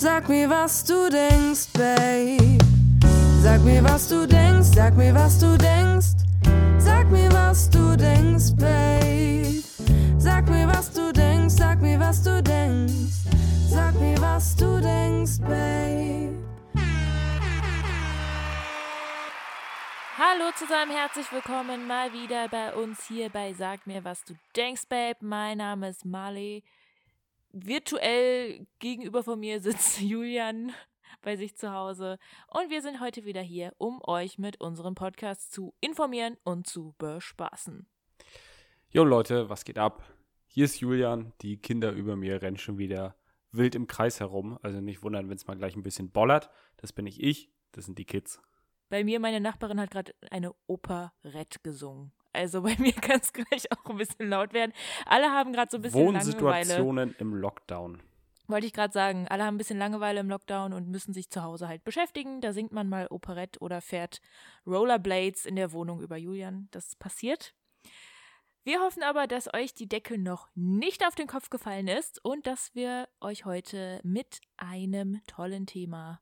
Sag mir, was du denkst, Babe. Sag mir, was du denkst, sag mir, was du denkst. Sag mir, was du denkst, Babe. Sag mir, was du denkst, sag mir, was du denkst. Sag mir, was du denkst, Babe. Hallo zusammen, herzlich willkommen mal wieder bei uns hier bei Sag mir, was du denkst, Babe. Mein Name ist Marley. Virtuell gegenüber von mir sitzt Julian bei sich zu Hause und wir sind heute wieder hier, um euch mit unserem Podcast zu informieren und zu bespaßen. Jo Leute, was geht ab? Hier ist Julian. Die Kinder über mir rennen schon wieder wild im Kreis herum. Also nicht wundern, wenn es mal gleich ein bisschen bollert. Das bin nicht ich, das sind die Kids. Bei mir, meine Nachbarin hat gerade eine Operette gesungen. Also bei mir kann es gleich auch ein bisschen laut werden. Alle haben gerade so ein bisschen Wohnsituationen Langeweile. im Lockdown. Wollte ich gerade sagen, alle haben ein bisschen Langeweile im Lockdown und müssen sich zu Hause halt beschäftigen. Da singt man mal Operette oder fährt Rollerblades in der Wohnung über Julian. Das passiert. Wir hoffen aber, dass euch die Decke noch nicht auf den Kopf gefallen ist und dass wir euch heute mit einem tollen Thema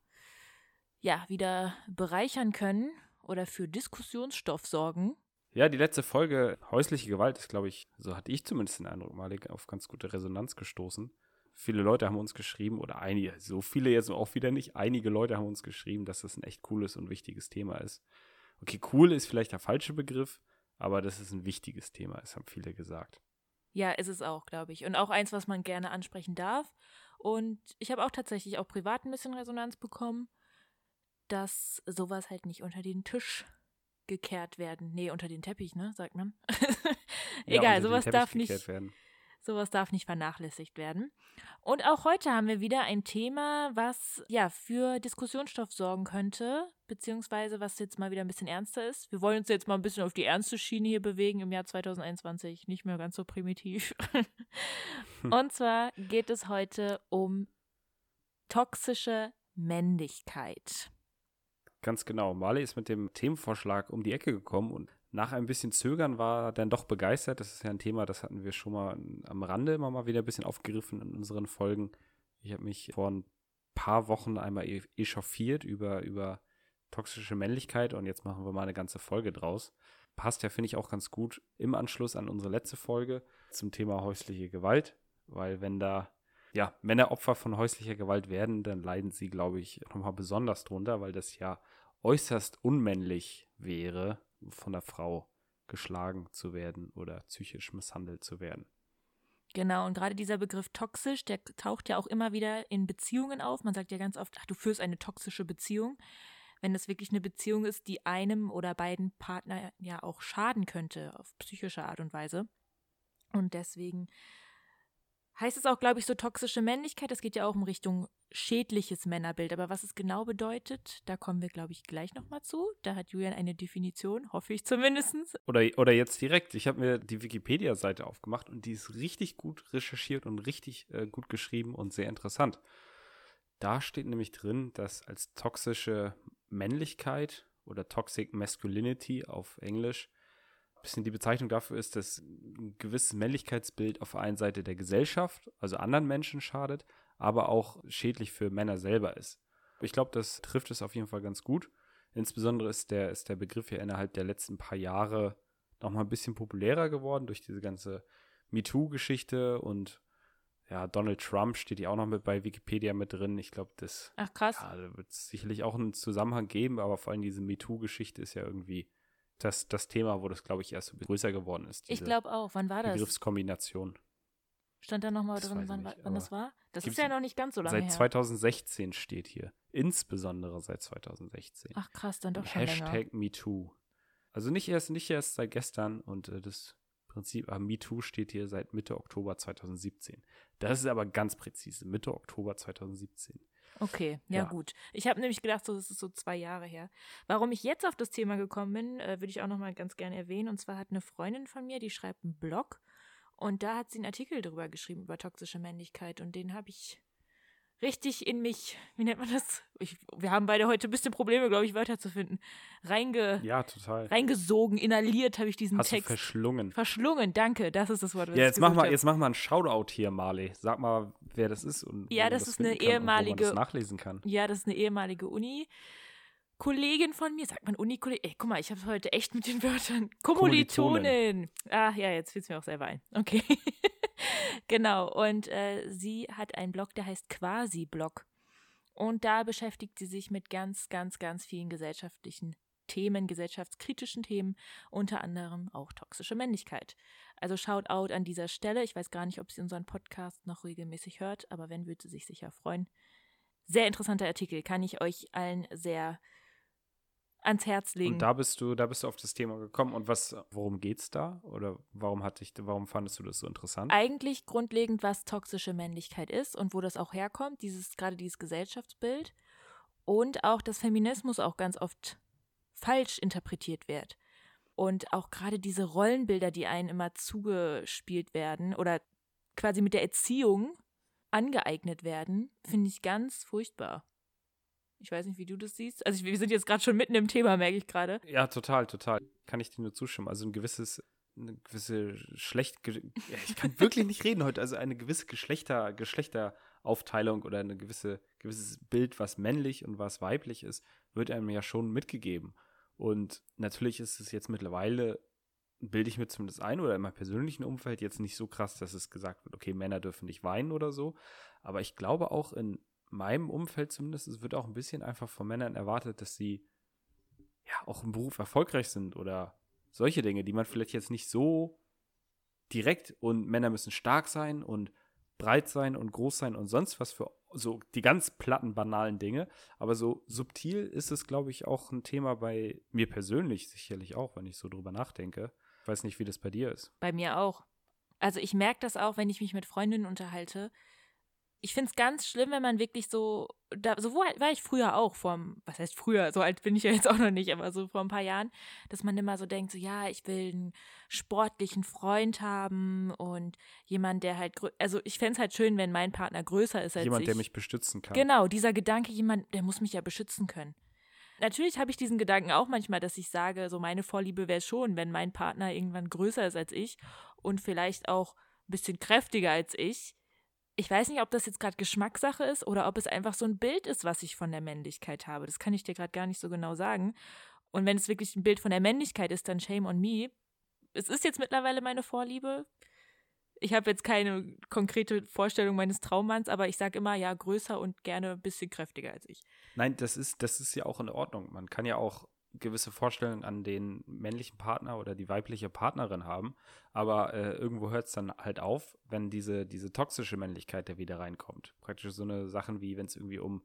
ja wieder bereichern können oder für Diskussionsstoff sorgen. Ja, die letzte Folge häusliche Gewalt ist, glaube ich, so hatte ich zumindest den Eindruck, mal auf ganz gute Resonanz gestoßen. Viele Leute haben uns geschrieben, oder einige, so viele jetzt auch wieder nicht, einige Leute haben uns geschrieben, dass das ein echt cooles und wichtiges Thema ist. Okay, cool ist vielleicht der falsche Begriff, aber dass es ein wichtiges Thema ist, haben viele gesagt. Ja, ist es auch, glaube ich. Und auch eins, was man gerne ansprechen darf. Und ich habe auch tatsächlich auch privat ein bisschen Resonanz bekommen, dass sowas halt nicht unter den Tisch gekehrt werden. Nee, unter den Teppich, ne, sagt man. Ja, Egal, den sowas darf nicht, werden. sowas darf nicht vernachlässigt werden. Und auch heute haben wir wieder ein Thema, was ja für Diskussionsstoff sorgen könnte, beziehungsweise was jetzt mal wieder ein bisschen ernster ist. Wir wollen uns jetzt mal ein bisschen auf die ernste Schiene hier bewegen im Jahr 2021, nicht mehr ganz so primitiv. Und zwar geht es heute um toxische Männlichkeit. Ganz genau. Marley ist mit dem Themenvorschlag um die Ecke gekommen und nach ein bisschen Zögern war er dann doch begeistert. Das ist ja ein Thema, das hatten wir schon mal am Rande immer mal wieder ein bisschen aufgegriffen in unseren Folgen. Ich habe mich vor ein paar Wochen einmal e- echauffiert über, über toxische Männlichkeit und jetzt machen wir mal eine ganze Folge draus. Passt ja, finde ich, auch ganz gut im Anschluss an unsere letzte Folge zum Thema häusliche Gewalt, weil wenn da ja, Männer Opfer von häuslicher Gewalt werden, dann leiden sie, glaube ich, nochmal besonders drunter, weil das ja äußerst unmännlich wäre, von der Frau geschlagen zu werden oder psychisch misshandelt zu werden. Genau, und gerade dieser Begriff toxisch, der taucht ja auch immer wieder in Beziehungen auf. Man sagt ja ganz oft, ach, du führst eine toxische Beziehung. Wenn das wirklich eine Beziehung ist, die einem oder beiden Partner ja auch schaden könnte, auf psychische Art und Weise. Und deswegen heißt es auch, glaube ich, so toxische Männlichkeit. Es geht ja auch in Richtung schädliches Männerbild. Aber was es genau bedeutet, da kommen wir, glaube ich, gleich nochmal zu. Da hat Julian eine Definition, hoffe ich zumindest. Oder, oder jetzt direkt, ich habe mir die Wikipedia-Seite aufgemacht und die ist richtig gut recherchiert und richtig äh, gut geschrieben und sehr interessant. Da steht nämlich drin, dass als toxische Männlichkeit oder Toxic Masculinity auf Englisch bisschen die Bezeichnung dafür ist, dass ein gewisses Männlichkeitsbild auf der einen Seite der Gesellschaft, also anderen Menschen schadet, aber auch schädlich für Männer selber ist. Ich glaube, das trifft es auf jeden Fall ganz gut. Insbesondere ist der, ist der Begriff ja innerhalb der letzten paar Jahre nochmal ein bisschen populärer geworden durch diese ganze MeToo-Geschichte und ja, Donald Trump steht ja auch noch mit bei Wikipedia mit drin. Ich glaube, das Ach krass. ja, da wird es sicherlich auch einen Zusammenhang geben, aber vor allem diese MeToo-Geschichte ist ja irgendwie das, das Thema, wo das, glaube ich, erst so größer geworden ist. Ich glaube auch. Wann war das? Begriffskombination. Stand da nochmal drin, wann, nicht, wann das war? Das ist ja noch nicht ganz so lange Seit her. 2016 steht hier. Insbesondere seit 2016. Ach krass, dann doch schon länger. Hashtag MeToo. Also nicht erst, nicht erst seit gestern und äh, das Prinzip, aber MeToo steht hier seit Mitte Oktober 2017. Das ist aber ganz präzise, Mitte Oktober 2017. Okay, ja, Ja. gut. Ich habe nämlich gedacht, so, das ist so zwei Jahre her. Warum ich jetzt auf das Thema gekommen bin, äh, würde ich auch nochmal ganz gerne erwähnen. Und zwar hat eine Freundin von mir, die schreibt einen Blog und da hat sie einen Artikel drüber geschrieben über toxische Männlichkeit und den habe ich richtig in mich, wie nennt man das? Ich, wir haben beide heute ein bisschen Probleme, glaube ich, Wörter zu finden. Reinge, Ja, total. reingesogen, inhaliert habe ich diesen Hast du Text. verschlungen. Verschlungen, danke, das ist das Wort. was Ja, ich jetzt mach mal, hab. jetzt mach mal einen Shoutout hier, Marley. Sag mal, wer das ist und Ja, man das ist eine ehemalige- das nachlesen kann. Ja, das ist eine ehemalige Uni. Kollegin von mir, sagt man Uni-Kollegin? Ey, guck mal, ich habe heute echt mit den Wörtern. Kommilitonin. Ah, ja, jetzt fällt es mir auch selber ein. Okay. genau, und äh, sie hat einen Blog, der heißt Quasi-Blog. Und da beschäftigt sie sich mit ganz, ganz, ganz vielen gesellschaftlichen Themen, gesellschaftskritischen Themen, unter anderem auch toxische Männlichkeit. Also Shoutout an dieser Stelle. Ich weiß gar nicht, ob sie unseren Podcast noch regelmäßig hört, aber wenn, würde sie sich sicher freuen. Sehr interessanter Artikel, kann ich euch allen sehr ans Herz legen. Und da bist du, da bist du auf das Thema gekommen. Und was, worum geht's da? Oder warum hat dich, warum fandest du das so interessant? Eigentlich grundlegend, was toxische Männlichkeit ist und wo das auch herkommt, dieses, gerade dieses Gesellschaftsbild. Und auch, dass Feminismus auch ganz oft falsch interpretiert wird. Und auch gerade diese Rollenbilder, die einen immer zugespielt werden oder quasi mit der Erziehung angeeignet werden, finde ich ganz furchtbar. Ich weiß nicht, wie du das siehst. Also wir sind jetzt gerade schon mitten im Thema, merke ich gerade. Ja, total, total. Kann ich dir nur zustimmen. Also ein gewisses, eine gewisse schlecht, ge- ja, ich kann wirklich nicht reden heute. Also eine gewisse Geschlechter, Geschlechteraufteilung oder eine gewisse, gewisses Bild, was männlich und was weiblich ist, wird einem ja schon mitgegeben. Und natürlich ist es jetzt mittlerweile, bilde ich mir zumindest ein oder in meinem persönlichen Umfeld jetzt nicht so krass, dass es gesagt wird, okay, Männer dürfen nicht weinen oder so. Aber ich glaube auch in meinem Umfeld zumindest, es wird auch ein bisschen einfach von Männern erwartet, dass sie ja auch im Beruf erfolgreich sind oder solche Dinge, die man vielleicht jetzt nicht so direkt und Männer müssen stark sein und breit sein und groß sein und sonst was für so die ganz platten, banalen Dinge. Aber so subtil ist es, glaube ich, auch ein Thema bei mir persönlich sicherlich auch, wenn ich so drüber nachdenke. Ich weiß nicht, wie das bei dir ist. Bei mir auch. Also ich merke das auch, wenn ich mich mit Freundinnen unterhalte. Ich finde es ganz schlimm, wenn man wirklich so, da, so wo war ich früher auch, vor, was heißt früher, so alt bin ich ja jetzt auch noch nicht, aber so vor ein paar Jahren, dass man immer so denkt, so ja, ich will einen sportlichen Freund haben und jemand, der halt, also ich fände es halt schön, wenn mein Partner größer ist als Jemand, ich. der mich bestützen kann. Genau, dieser Gedanke, jemand, der muss mich ja beschützen können. Natürlich habe ich diesen Gedanken auch manchmal, dass ich sage, so meine Vorliebe wäre schon, wenn mein Partner irgendwann größer ist als ich und vielleicht auch ein bisschen kräftiger als ich. Ich weiß nicht, ob das jetzt gerade Geschmackssache ist oder ob es einfach so ein Bild ist, was ich von der Männlichkeit habe. Das kann ich dir gerade gar nicht so genau sagen. Und wenn es wirklich ein Bild von der Männlichkeit ist, dann shame on me. Es ist jetzt mittlerweile meine Vorliebe. Ich habe jetzt keine konkrete Vorstellung meines Traummanns, aber ich sage immer, ja, größer und gerne ein bisschen kräftiger als ich. Nein, das ist, das ist ja auch in Ordnung. Man kann ja auch gewisse Vorstellungen an den männlichen Partner oder die weibliche Partnerin haben, aber äh, irgendwo hört es dann halt auf, wenn diese, diese toxische Männlichkeit da wieder reinkommt. Praktisch so eine Sachen wie, wenn es irgendwie um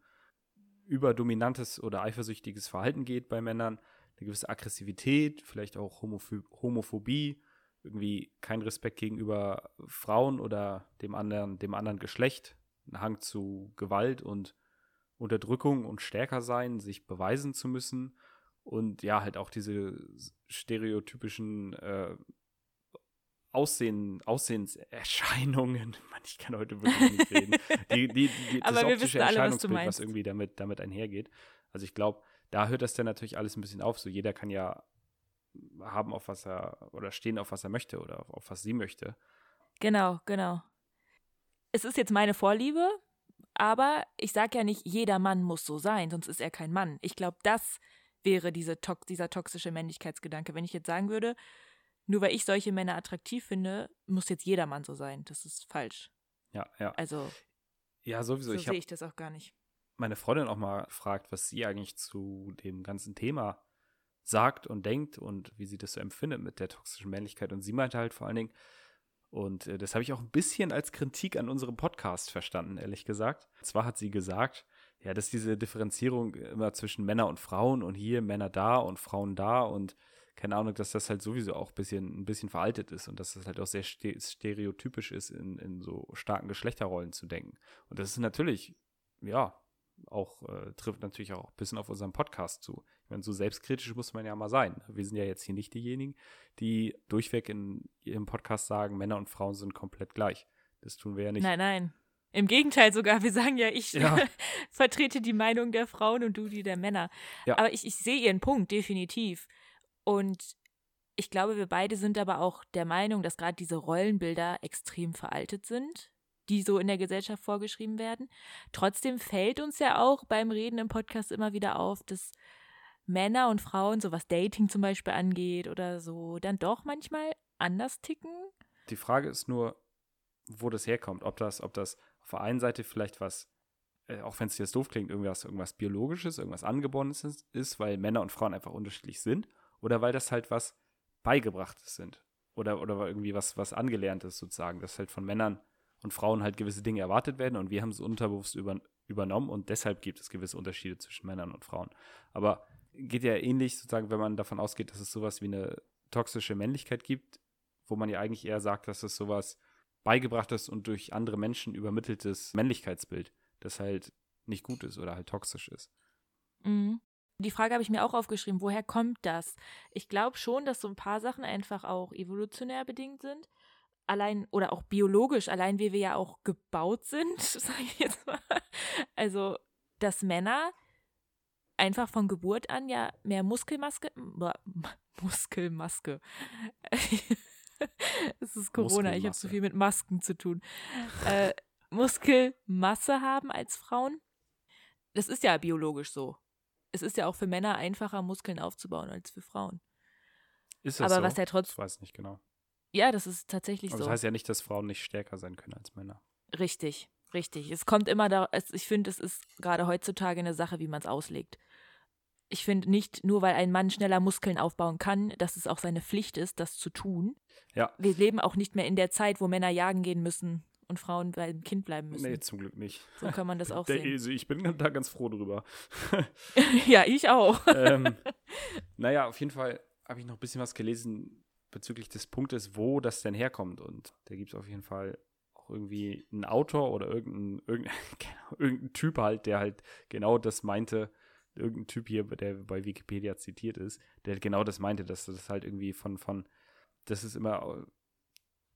überdominantes oder eifersüchtiges Verhalten geht bei Männern, eine gewisse Aggressivität, vielleicht auch Homoph Homophobie, irgendwie kein Respekt gegenüber Frauen oder dem anderen, dem anderen Geschlecht, ein Hang zu Gewalt und Unterdrückung und stärker sein, sich beweisen zu müssen und ja, halt auch diese stereotypischen äh, Aussehen, Aussehenserscheinungen, Mann, ich kann heute wirklich nicht reden, die, die, die, das Aber wir optische alle, was Erscheinungsbild, was meinst. irgendwie damit, damit einhergeht. Also ich glaube, da hört das dann natürlich alles ein bisschen auf. So jeder kann ja haben, auf was er, oder stehen, auf was er möchte oder auf, auf was sie möchte. Genau, genau. Es ist jetzt meine Vorliebe, aber ich sage ja nicht, jeder Mann muss so sein, sonst ist er kein Mann. Ich glaube, das wäre diese dieser toxische Männlichkeitsgedanke. Wenn ich jetzt sagen würde, nur weil ich solche Männer attraktiv finde, muss jetzt jeder Mann so sein. Das ist falsch. Ja, ja. Also, Ja, sowieso. so ich sehe ich das auch gar nicht. meine Freundin auch mal gefragt, was sie eigentlich zu dem ganzen Thema sagt und denkt und wie sie das so empfindet mit der toxischen Männlichkeit. Und sie meinte halt vor allen Dingen, und äh, das habe ich auch ein bisschen als Kritik an unserem Podcast verstanden, ehrlich gesagt. Und zwar hat sie gesagt, ja, dass diese Differenzierung immer zwischen Männer und Frauen und hier Männer da und Frauen da und keine Ahnung, dass das halt sowieso auch ein bisschen, ein bisschen veraltet ist und dass das halt auch sehr ste stereotypisch ist, in, in so starken Geschlechterrollen zu denken. Und das ist natürlich, ja, auch, äh, trifft natürlich auch ein bisschen auf unseren Podcast zu. Ich meine, so selbstkritisch muss man ja mal sein. Wir sind ja jetzt hier nicht diejenigen, die durchweg in ihrem Podcast sagen, Männer und Frauen sind komplett gleich. Das tun wir ja nicht. Nein, nein. Im Gegenteil sogar, wir sagen ja, ich Ja. vertrete die Meinung der Frauen und du die der Männer. Ja. Aber ich, ich sehe ihren Punkt, definitiv. Und ich glaube, wir beide sind aber auch der Meinung, dass gerade diese Rollenbilder extrem veraltet sind, die so in der Gesellschaft vorgeschrieben werden. Trotzdem fällt uns ja auch beim Reden im Podcast immer wieder auf, dass Männer und Frauen, so was Dating zum Beispiel angeht oder so, dann doch manchmal anders ticken. Die Frage ist nur, wo das herkommt. Ob das, ob das auf der einen Seite vielleicht was, äh, auch wenn es jetzt doof klingt, irgendwas, irgendwas Biologisches, irgendwas Angeborenes ist, ist, weil Männer und Frauen einfach unterschiedlich sind, oder weil das halt was Beigebrachtes sind. Oder, oder irgendwie was, was Angelerntes sozusagen, dass halt von Männern und Frauen halt gewisse Dinge erwartet werden und wir haben es unterbewusst über, übernommen und deshalb gibt es gewisse Unterschiede zwischen Männern und Frauen. Aber geht ja ähnlich sozusagen, wenn man davon ausgeht, dass es sowas wie eine toxische Männlichkeit gibt, wo man ja eigentlich eher sagt, dass es sowas beigebrachtes und durch andere Menschen übermitteltes Männlichkeitsbild, das halt nicht gut ist oder halt toxisch ist. Mhm. Die Frage habe ich mir auch aufgeschrieben, woher kommt das? Ich glaube schon, dass so ein paar Sachen einfach auch evolutionär bedingt sind. Allein oder auch biologisch, allein wie wir ja auch gebaut sind, sage ich jetzt mal. Also, dass Männer einfach von Geburt an ja mehr Muskelmaske, Muskelmaske. es ist Corona, ich habe zu Muskelmasse. viel mit Masken zu tun. Äh, Muskelmasse haben als Frauen. Das ist ja biologisch so. Es ist ja auch für Männer einfacher, Muskeln aufzubauen als für Frauen. Ist Aber so? was der trotz- Ich weiß nicht genau. Ja, das ist tatsächlich Aber so. das heißt ja nicht, dass Frauen nicht stärker sein können als Männer. Richtig, richtig. Es kommt immer da, ich finde, es ist gerade heutzutage eine Sache, wie man es auslegt. Ich finde nicht, nur weil ein Mann schneller Muskeln aufbauen kann, dass es auch seine Pflicht ist, das zu tun. Ja. Wir leben auch nicht mehr in der Zeit, wo Männer jagen gehen müssen und Frauen beim Kind bleiben müssen. Nee, zum Glück nicht. So kann man das auch Der, sehen. ich bin da ganz froh drüber. ja, ich auch. ähm, naja, auf jeden Fall habe ich noch ein bisschen was gelesen bezüglich des Punktes, wo das denn herkommt. Und da gibt es auf jeden Fall auch irgendwie einen Autor oder irgendein, irgendein, irgendein Typ halt, der halt genau das meinte, irgendein Typ hier, der bei Wikipedia zitiert ist, der genau das meinte, dass das halt irgendwie von, von, das ist immer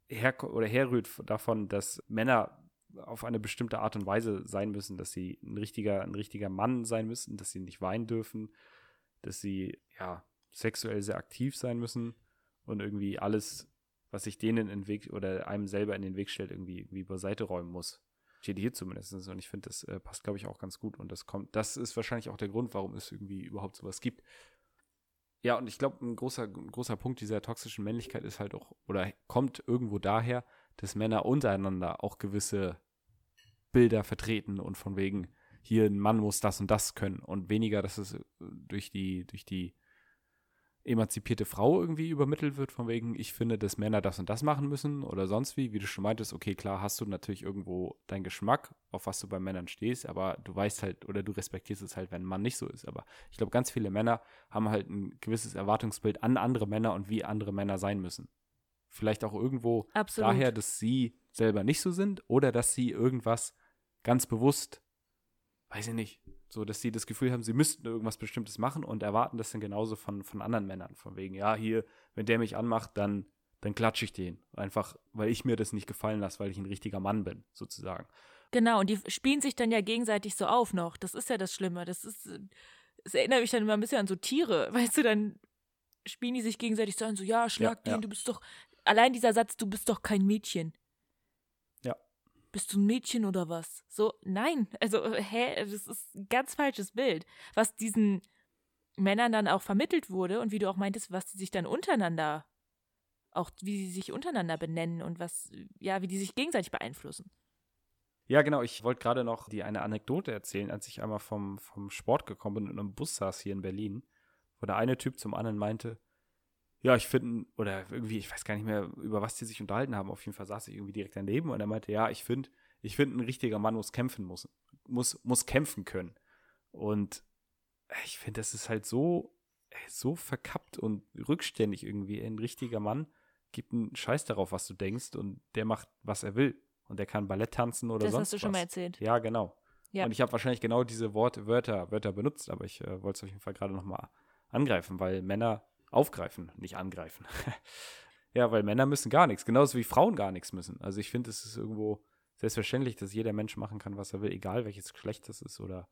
her oder herrührt davon, dass Männer auf eine bestimmte Art und Weise sein müssen, dass sie ein richtiger, ein richtiger Mann sein müssen, dass sie nicht weinen dürfen, dass sie ja sexuell sehr aktiv sein müssen und irgendwie alles, was sich denen in den Weg oder einem selber in den Weg stellt, irgendwie, irgendwie beiseite räumen muss. Steht hier zumindest. Und ich finde, das äh, passt, glaube ich, auch ganz gut. Und das kommt, das ist wahrscheinlich auch der Grund, warum es irgendwie überhaupt sowas gibt. Ja, und ich glaube, ein großer, großer Punkt dieser toxischen Männlichkeit ist halt auch, oder kommt irgendwo daher, dass Männer untereinander auch gewisse Bilder vertreten und von wegen, hier ein Mann muss das und das können und weniger, dass es äh, durch die, durch die emanzipierte Frau irgendwie übermittelt wird, von wegen, ich finde, dass Männer das und das machen müssen oder sonst wie, wie du schon meintest, okay, klar hast du natürlich irgendwo deinen Geschmack, auf was du bei Männern stehst, aber du weißt halt oder du respektierst es halt, wenn ein Mann nicht so ist. Aber ich glaube, ganz viele Männer haben halt ein gewisses Erwartungsbild an andere Männer und wie andere Männer sein müssen. Vielleicht auch irgendwo Absolut. daher, dass sie selber nicht so sind oder dass sie irgendwas ganz bewusst, weiß ich nicht, so dass sie das Gefühl haben, sie müssten irgendwas Bestimmtes machen und erwarten das dann genauso von, von anderen Männern. Von wegen, ja, hier, wenn der mich anmacht, dann, dann klatsche ich den. Einfach, weil ich mir das nicht gefallen lasse, weil ich ein richtiger Mann bin, sozusagen. Genau, und die spielen sich dann ja gegenseitig so auf noch. Das ist ja das Schlimme. Das ist, es erinnert mich dann immer ein bisschen an so Tiere. Weißt du, dann spielen die sich gegenseitig so an, so, ja, schlag Ja, den, ja. du bist doch, allein dieser Satz, du bist doch kein Mädchen. Bist du ein Mädchen oder was? So, nein. Also, hä, das ist ein ganz falsches Bild. Was diesen Männern dann auch vermittelt wurde und wie du auch meintest, was die sich dann untereinander, auch wie sie sich untereinander benennen und was, ja, wie die sich gegenseitig beeinflussen. Ja, genau. Ich wollte gerade noch die eine Anekdote erzählen, als ich einmal vom, vom Sport gekommen bin und einem Bus saß hier in Berlin, wo der eine Typ zum anderen meinte, ja, ich finde, oder irgendwie, ich weiß gar nicht mehr, über was die sich unterhalten haben. Auf jeden Fall saß ich irgendwie direkt daneben und er meinte, ja, ich finde, ich finde, ein richtiger Mann muss kämpfen muss, muss, muss kämpfen können. Und ich finde, das ist halt so, so verkappt und rückständig irgendwie. Ein richtiger Mann gibt einen Scheiß darauf, was du denkst und der macht, was er will. Und der kann Ballett tanzen oder das sonst hast du schon mal was. erzählt. Ja, genau. Ja. Und ich habe wahrscheinlich genau diese Worte, Wörter, Wörter benutzt, aber ich äh, wollte es auf jeden Fall gerade nochmal angreifen, weil Männer aufgreifen, nicht angreifen. ja, weil Männer müssen gar nichts, genauso wie Frauen gar nichts müssen. Also ich finde, es ist irgendwo selbstverständlich, dass jeder Mensch machen kann, was er will, egal welches Geschlecht das ist oder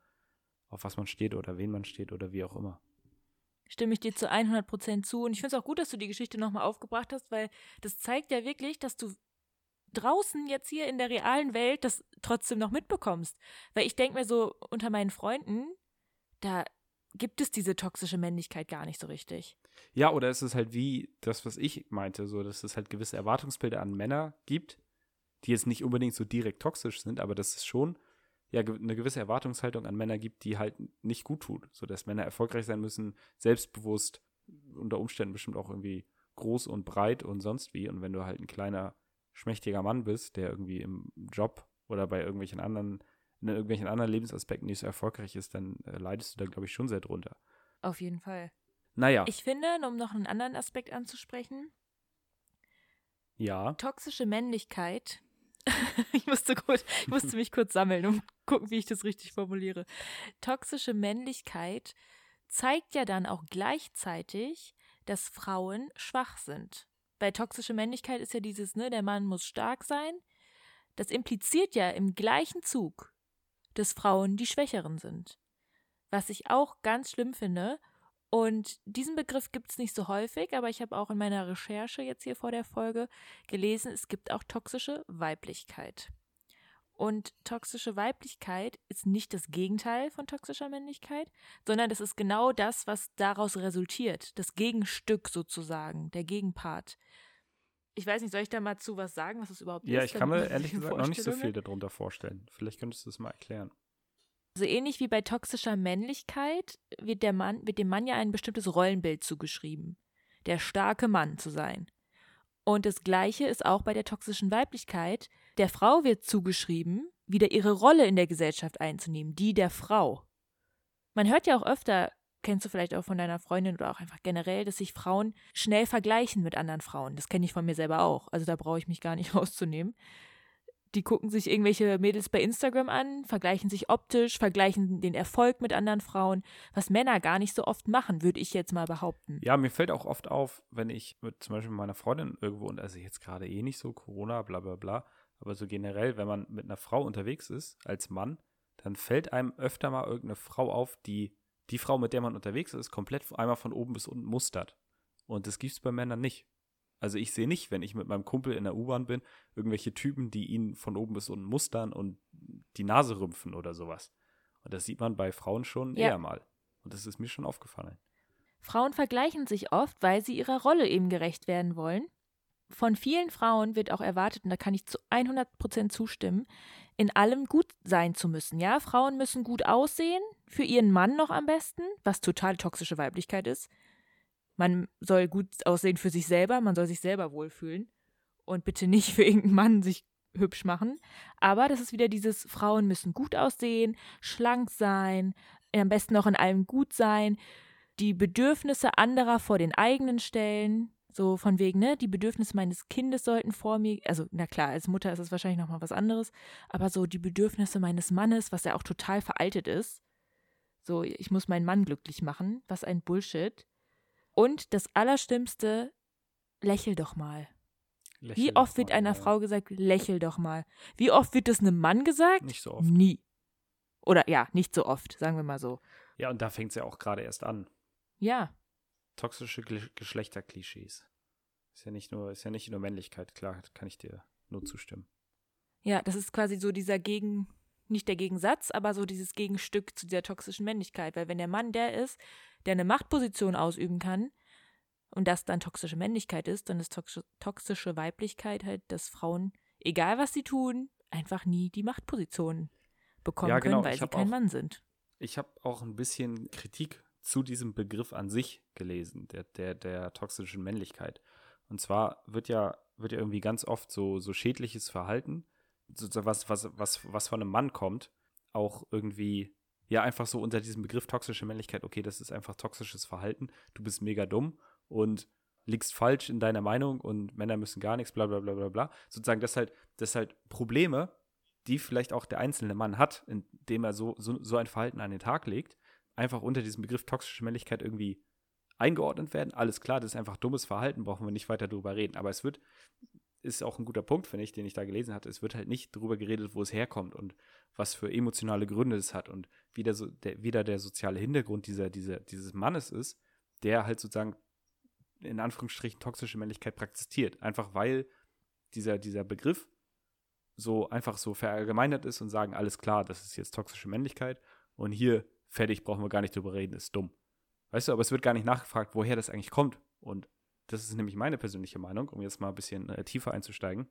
auf was man steht oder wen man steht oder wie auch immer. Stimme ich dir zu 100 Prozent zu. Und ich finde es auch gut, dass du die Geschichte nochmal aufgebracht hast, weil das zeigt ja wirklich, dass du draußen jetzt hier in der realen Welt das trotzdem noch mitbekommst. Weil ich denke mir so, unter meinen Freunden, da gibt es diese toxische Männlichkeit gar nicht so richtig. Ja, oder ist es halt wie das, was ich meinte, so, dass es halt gewisse Erwartungsbilder an Männer gibt, die jetzt nicht unbedingt so direkt toxisch sind, aber dass es schon ja eine gewisse Erwartungshaltung an Männer gibt, die halt nicht gut tut, so dass Männer erfolgreich sein müssen, selbstbewusst, unter Umständen bestimmt auch irgendwie groß und breit und sonst wie. Und wenn du halt ein kleiner, schmächtiger Mann bist, der irgendwie im Job oder bei irgendwelchen anderen, in irgendwelchen anderen Lebensaspekten nicht so erfolgreich ist, dann äh, leidest du da, glaube ich, schon sehr drunter. Auf jeden Fall. Naja. Ich finde, um noch einen anderen Aspekt anzusprechen, ja. Toxische Männlichkeit. ich, musste kurz, ich musste mich kurz sammeln, um gucken, wie ich das richtig formuliere. Toxische Männlichkeit zeigt ja dann auch gleichzeitig, dass Frauen schwach sind. Bei toxischer Männlichkeit ist ja dieses, ne, der Mann muss stark sein. Das impliziert ja im gleichen Zug, dass Frauen die Schwächeren sind. Was ich auch ganz schlimm finde und diesen Begriff gibt es nicht so häufig, aber ich habe auch in meiner Recherche jetzt hier vor der Folge gelesen, es gibt auch toxische Weiblichkeit. Und toxische Weiblichkeit ist nicht das Gegenteil von toxischer Männlichkeit, sondern das ist genau das, was daraus resultiert. Das Gegenstück sozusagen, der Gegenpart. Ich weiß nicht, soll ich da mal zu was sagen, was es überhaupt ja, ist? Ja, ich kann mir ehrlich gesagt noch nicht so viel darunter vorstellen. Vielleicht könntest du das mal erklären. So ähnlich wie bei toxischer Männlichkeit wird, der Mann, wird dem Mann ja ein bestimmtes Rollenbild zugeschrieben. Der starke Mann zu sein. Und das Gleiche ist auch bei der toxischen Weiblichkeit. Der Frau wird zugeschrieben, wieder ihre Rolle in der Gesellschaft einzunehmen, die der Frau. Man hört ja auch öfter, kennst du vielleicht auch von deiner Freundin oder auch einfach generell, dass sich Frauen schnell vergleichen mit anderen Frauen. Das kenne ich von mir selber auch. Also da brauche ich mich gar nicht rauszunehmen die gucken sich irgendwelche Mädels bei Instagram an, vergleichen sich optisch, vergleichen den Erfolg mit anderen Frauen, was Männer gar nicht so oft machen, würde ich jetzt mal behaupten. Ja, mir fällt auch oft auf, wenn ich mit zum Beispiel meiner Freundin irgendwo, und also jetzt gerade eh nicht so Corona, bla bla bla, aber so generell, wenn man mit einer Frau unterwegs ist, als Mann, dann fällt einem öfter mal irgendeine Frau auf, die die Frau, mit der man unterwegs ist, komplett einmal von oben bis unten mustert. Und das gibt es bei Männern nicht. Also ich sehe nicht, wenn ich mit meinem Kumpel in der U-Bahn bin, irgendwelche Typen, die ihn von oben bis unten mustern und die Nase rümpfen oder sowas. Und das sieht man bei Frauen schon ja. eher mal. Und das ist mir schon aufgefallen. Frauen vergleichen sich oft, weil sie ihrer Rolle eben gerecht werden wollen. Von vielen Frauen wird auch erwartet, und da kann ich zu 100 Prozent zustimmen, in allem gut sein zu müssen. Ja, Frauen müssen gut aussehen, für ihren Mann noch am besten, was total toxische Weiblichkeit ist. Man soll gut aussehen für sich selber, man soll sich selber wohlfühlen und bitte nicht für irgendeinen Mann sich hübsch machen. Aber das ist wieder dieses, Frauen müssen gut aussehen, schlank sein, am besten noch in allem gut sein, die Bedürfnisse anderer vor den eigenen stellen. So von wegen, ne, die Bedürfnisse meines Kindes sollten vor mir, also na klar, als Mutter ist es wahrscheinlich nochmal was anderes, aber so die Bedürfnisse meines Mannes, was ja auch total veraltet ist. So, ich muss meinen Mann glücklich machen, was ein Bullshit. Und das Allerschlimmste, lächel doch mal. Lächel Wie oft wird einer ja. Frau gesagt, lächel doch mal? Wie oft wird das einem Mann gesagt? Nicht so oft. Nie. Oder ja, nicht so oft, sagen wir mal so. Ja, und da fängt es ja auch gerade erst an. Ja. Toxische Geschlechterklischees. Ist ja nicht nur, ist ja nicht nur Männlichkeit, klar, kann ich dir nur zustimmen. Ja, das ist quasi so dieser Gegen, nicht der Gegensatz, aber so dieses Gegenstück zu dieser toxischen Männlichkeit. Weil wenn der Mann der ist, der eine Machtposition ausüben kann und das dann toxische Männlichkeit ist, dann ist toxische Weiblichkeit halt, dass Frauen, egal was sie tun, einfach nie die Machtposition bekommen ja, genau. können, weil sie kein auch, Mann sind. Ich habe auch ein bisschen Kritik zu diesem Begriff an sich gelesen, der, der, der toxischen Männlichkeit. Und zwar wird ja, wird ja irgendwie ganz oft so, so schädliches Verhalten, so, was, was, was, was von einem Mann kommt, auch irgendwie ja einfach so unter diesem Begriff toxische Männlichkeit, okay, das ist einfach toxisches Verhalten, du bist mega dumm und liegst falsch in deiner Meinung und Männer müssen gar nichts, bla bla bla bla bla. Sozusagen, dass halt, dass halt Probleme, die vielleicht auch der einzelne Mann hat, indem er so, so, so ein Verhalten an den Tag legt, einfach unter diesem Begriff toxische Männlichkeit irgendwie eingeordnet werden. Alles klar, das ist einfach dummes Verhalten, brauchen wir nicht weiter drüber reden. Aber es wird, ist auch ein guter Punkt, finde ich, den ich da gelesen hatte. Es wird halt nicht darüber geredet, wo es herkommt und was für emotionale Gründe es hat und wie der, der, wie der soziale Hintergrund dieser, dieser, dieses Mannes ist, der halt sozusagen in Anführungsstrichen toxische Männlichkeit praktiziert. Einfach weil dieser, dieser Begriff so einfach so verallgemeinert ist und sagen, alles klar, das ist jetzt toxische Männlichkeit und hier fertig, brauchen wir gar nicht drüber reden, ist dumm. Weißt du, aber es wird gar nicht nachgefragt, woher das eigentlich kommt. Und das ist nämlich meine persönliche Meinung, um jetzt mal ein bisschen äh, tiefer einzusteigen,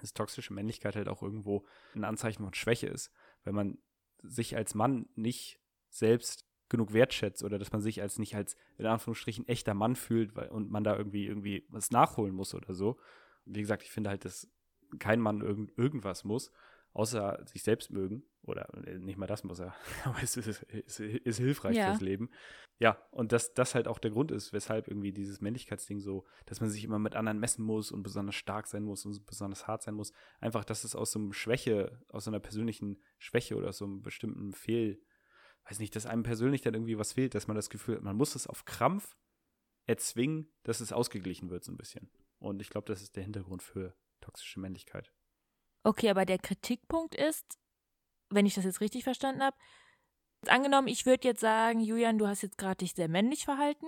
dass toxische Männlichkeit halt auch irgendwo ein Anzeichen von Schwäche ist. Wenn man sich als Mann nicht selbst genug wertschätzt oder dass man sich als nicht als in Anführungsstrichen echter Mann fühlt weil, und man da irgendwie irgendwie was nachholen muss oder so. Wie gesagt, ich finde halt, dass kein Mann irgend, irgendwas muss, außer sich selbst mögen. Oder äh, nicht mal das muss er, aber es ist, ist, ist hilfreich ja. fürs Leben. Ja, und dass das halt auch der Grund ist, weshalb irgendwie dieses Männlichkeitsding so, dass man sich immer mit anderen messen muss und besonders stark sein muss und besonders hart sein muss. Einfach, dass es aus so einem Schwäche, aus so einer persönlichen Schwäche oder aus so einem bestimmten Fehl, weiß nicht, dass einem persönlich dann irgendwie was fehlt, dass man das Gefühl hat, man muss es auf Krampf erzwingen, dass es ausgeglichen wird so ein bisschen. Und ich glaube, das ist der Hintergrund für toxische Männlichkeit. Okay, aber der Kritikpunkt ist, wenn ich das jetzt richtig verstanden habe, angenommen, ich würde jetzt sagen, Julian, du hast jetzt gerade dich sehr männlich verhalten,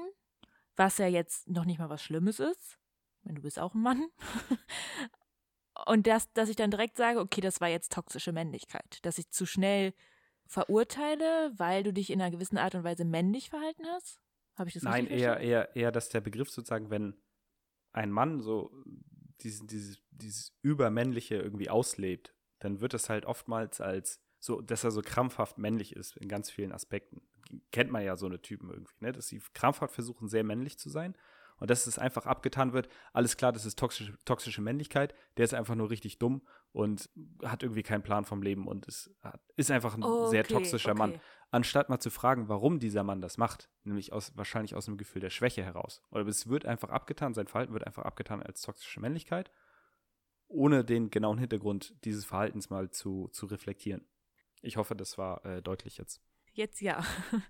was ja jetzt noch nicht mal was Schlimmes ist. Wenn du bist auch ein Mann. Und das, dass ich dann direkt sage, okay, das war jetzt toxische Männlichkeit. Dass ich zu schnell verurteile, weil du dich in einer gewissen Art und Weise männlich verhalten hast? Habe ich das Nein, eher, eher, eher, dass der Begriff sozusagen, wenn ein Mann so dieses, dieses, dieses Übermännliche irgendwie auslebt, dann wird es halt oftmals als so, dass er so krampfhaft männlich ist in ganz vielen Aspekten. Kennt man ja so eine Typen irgendwie, ne? Dass sie krampfhaft versuchen, sehr männlich zu sein und dass es einfach abgetan wird, alles klar, das ist toxische, toxische Männlichkeit, der ist einfach nur richtig dumm und hat irgendwie keinen Plan vom Leben und ist, ist einfach ein okay, sehr toxischer okay. Mann. Anstatt mal zu fragen, warum dieser Mann das macht, nämlich aus, wahrscheinlich aus einem Gefühl der Schwäche heraus. Oder es wird einfach abgetan, sein Verhalten wird einfach abgetan als toxische Männlichkeit, ohne den genauen Hintergrund dieses Verhaltens mal zu, zu reflektieren. Ich hoffe, das war äh, deutlich jetzt. Jetzt ja.